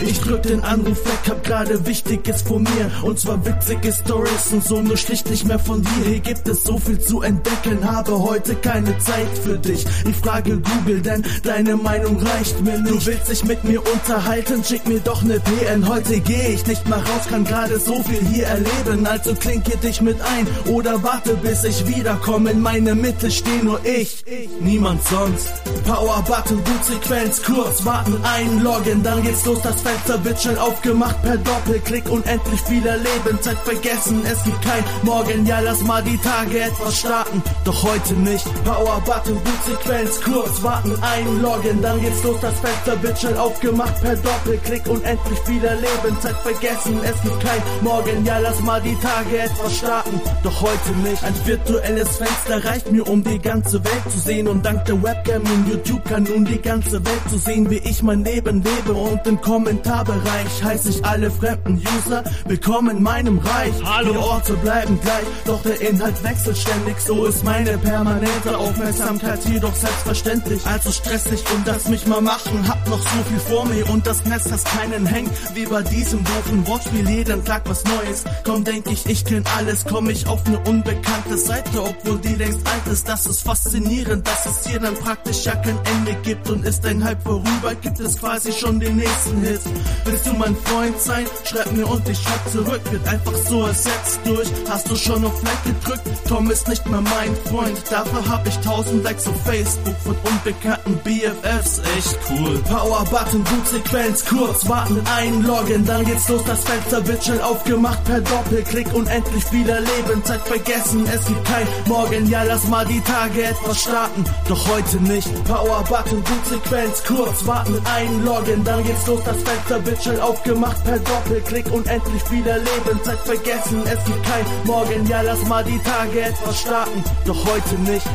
S10: Ich drück den Anruf weg, hab gerade Wichtiges vor mir. Und zwar witzige Stories und so nur schlicht nicht mehr von dir. Hier gibt es so viel zu entdecken, habe heute keine Zeit für dich. Ich frage Google, denn deine Meinung reicht mir nicht. Du willst dich mit mir unterhalten, schick mir doch ne PN. Heute gehe ich nicht mal raus, kann gerade so viel hier erleben. Also klinke dich mit ein oder warte bis ich wiederkomme. In meine Mitte steh nur ich, niemand sonst. Power Button, Bootsequenz, kurz warten, einloggen, dann geht's los. Das Fenster wird schnell aufgemacht per Doppelklick. Unendlich viel erleben, Zeit vergessen, es gibt kein Morgen. Ja, lass mal die Tage etwas starten, doch heute nicht. Power Button, Bootsequenz, kurz warten, einloggen, dann geht's los. Das Fenster wird schnell aufgemacht per Doppelklick. Unendlich viel erleben, Zeit vergessen, es gibt kein Morgen. Ja, lass mal die Tage etwas starten, doch heute nicht. Ein virtuelles Fenster reicht mir, um die ganze Welt zu sehen. Und dank der Webcam und YouTube kann nun die ganze Welt zu sehen, wie ich mein Leben lebe. Und im Kommentarbereich heiße ich alle fremden User willkommen in meinem Reich. Hallo. Die Orte bleiben gleich, doch der Inhalt wechselt ständig. So ist meine permanente Aufmerksamkeit jedoch selbstverständlich. Also stressig und das mich mal machen. Hab noch so viel vor mir und das Netz, das keinen hängt. Wie bei diesem doofen Wortspiel, jeden Tag was Neues. Komm, denk ich, ich kenn alles. Komm ich auf eine unbekannte Seite, obwohl die längst alt ist. Das ist faszinierend, dass es hier dann praktisch ja kein Ende gibt. Und ist ein Hype vorüber, gibt es quasi schon den nächsten Hit. Willst du mein Freund sein? Schreib mir und ich schreib zurück. Wird einfach so ersetzt durch. Hast du schon auf Like gedrückt? Tom ist nicht mehr mein Freund. Dafür hab ich 1000 Likes auf Facebook von unbekannten BFFs. Echt cool. Power Button, Bootsequenz, kurz warten, einloggen. Dann geht's los, das Fenster wird schnell aufgemacht per Doppelklick. Unendlich viel erleben, Zeit vergessen. Es gibt kein Morgen. Ja, lass mal die Tage etwas starten. Doch heute nicht. Power Button, Bootsequenz, kurz warten, einloggen. Dann geht's los, das Fenster wird schnell aufgemacht per Doppelklick. Unendlich viel erleben, Zeit vergessen. Es gibt kein Morgen. Ja, lass mal die Tage etwas starten. Doch heute nicht.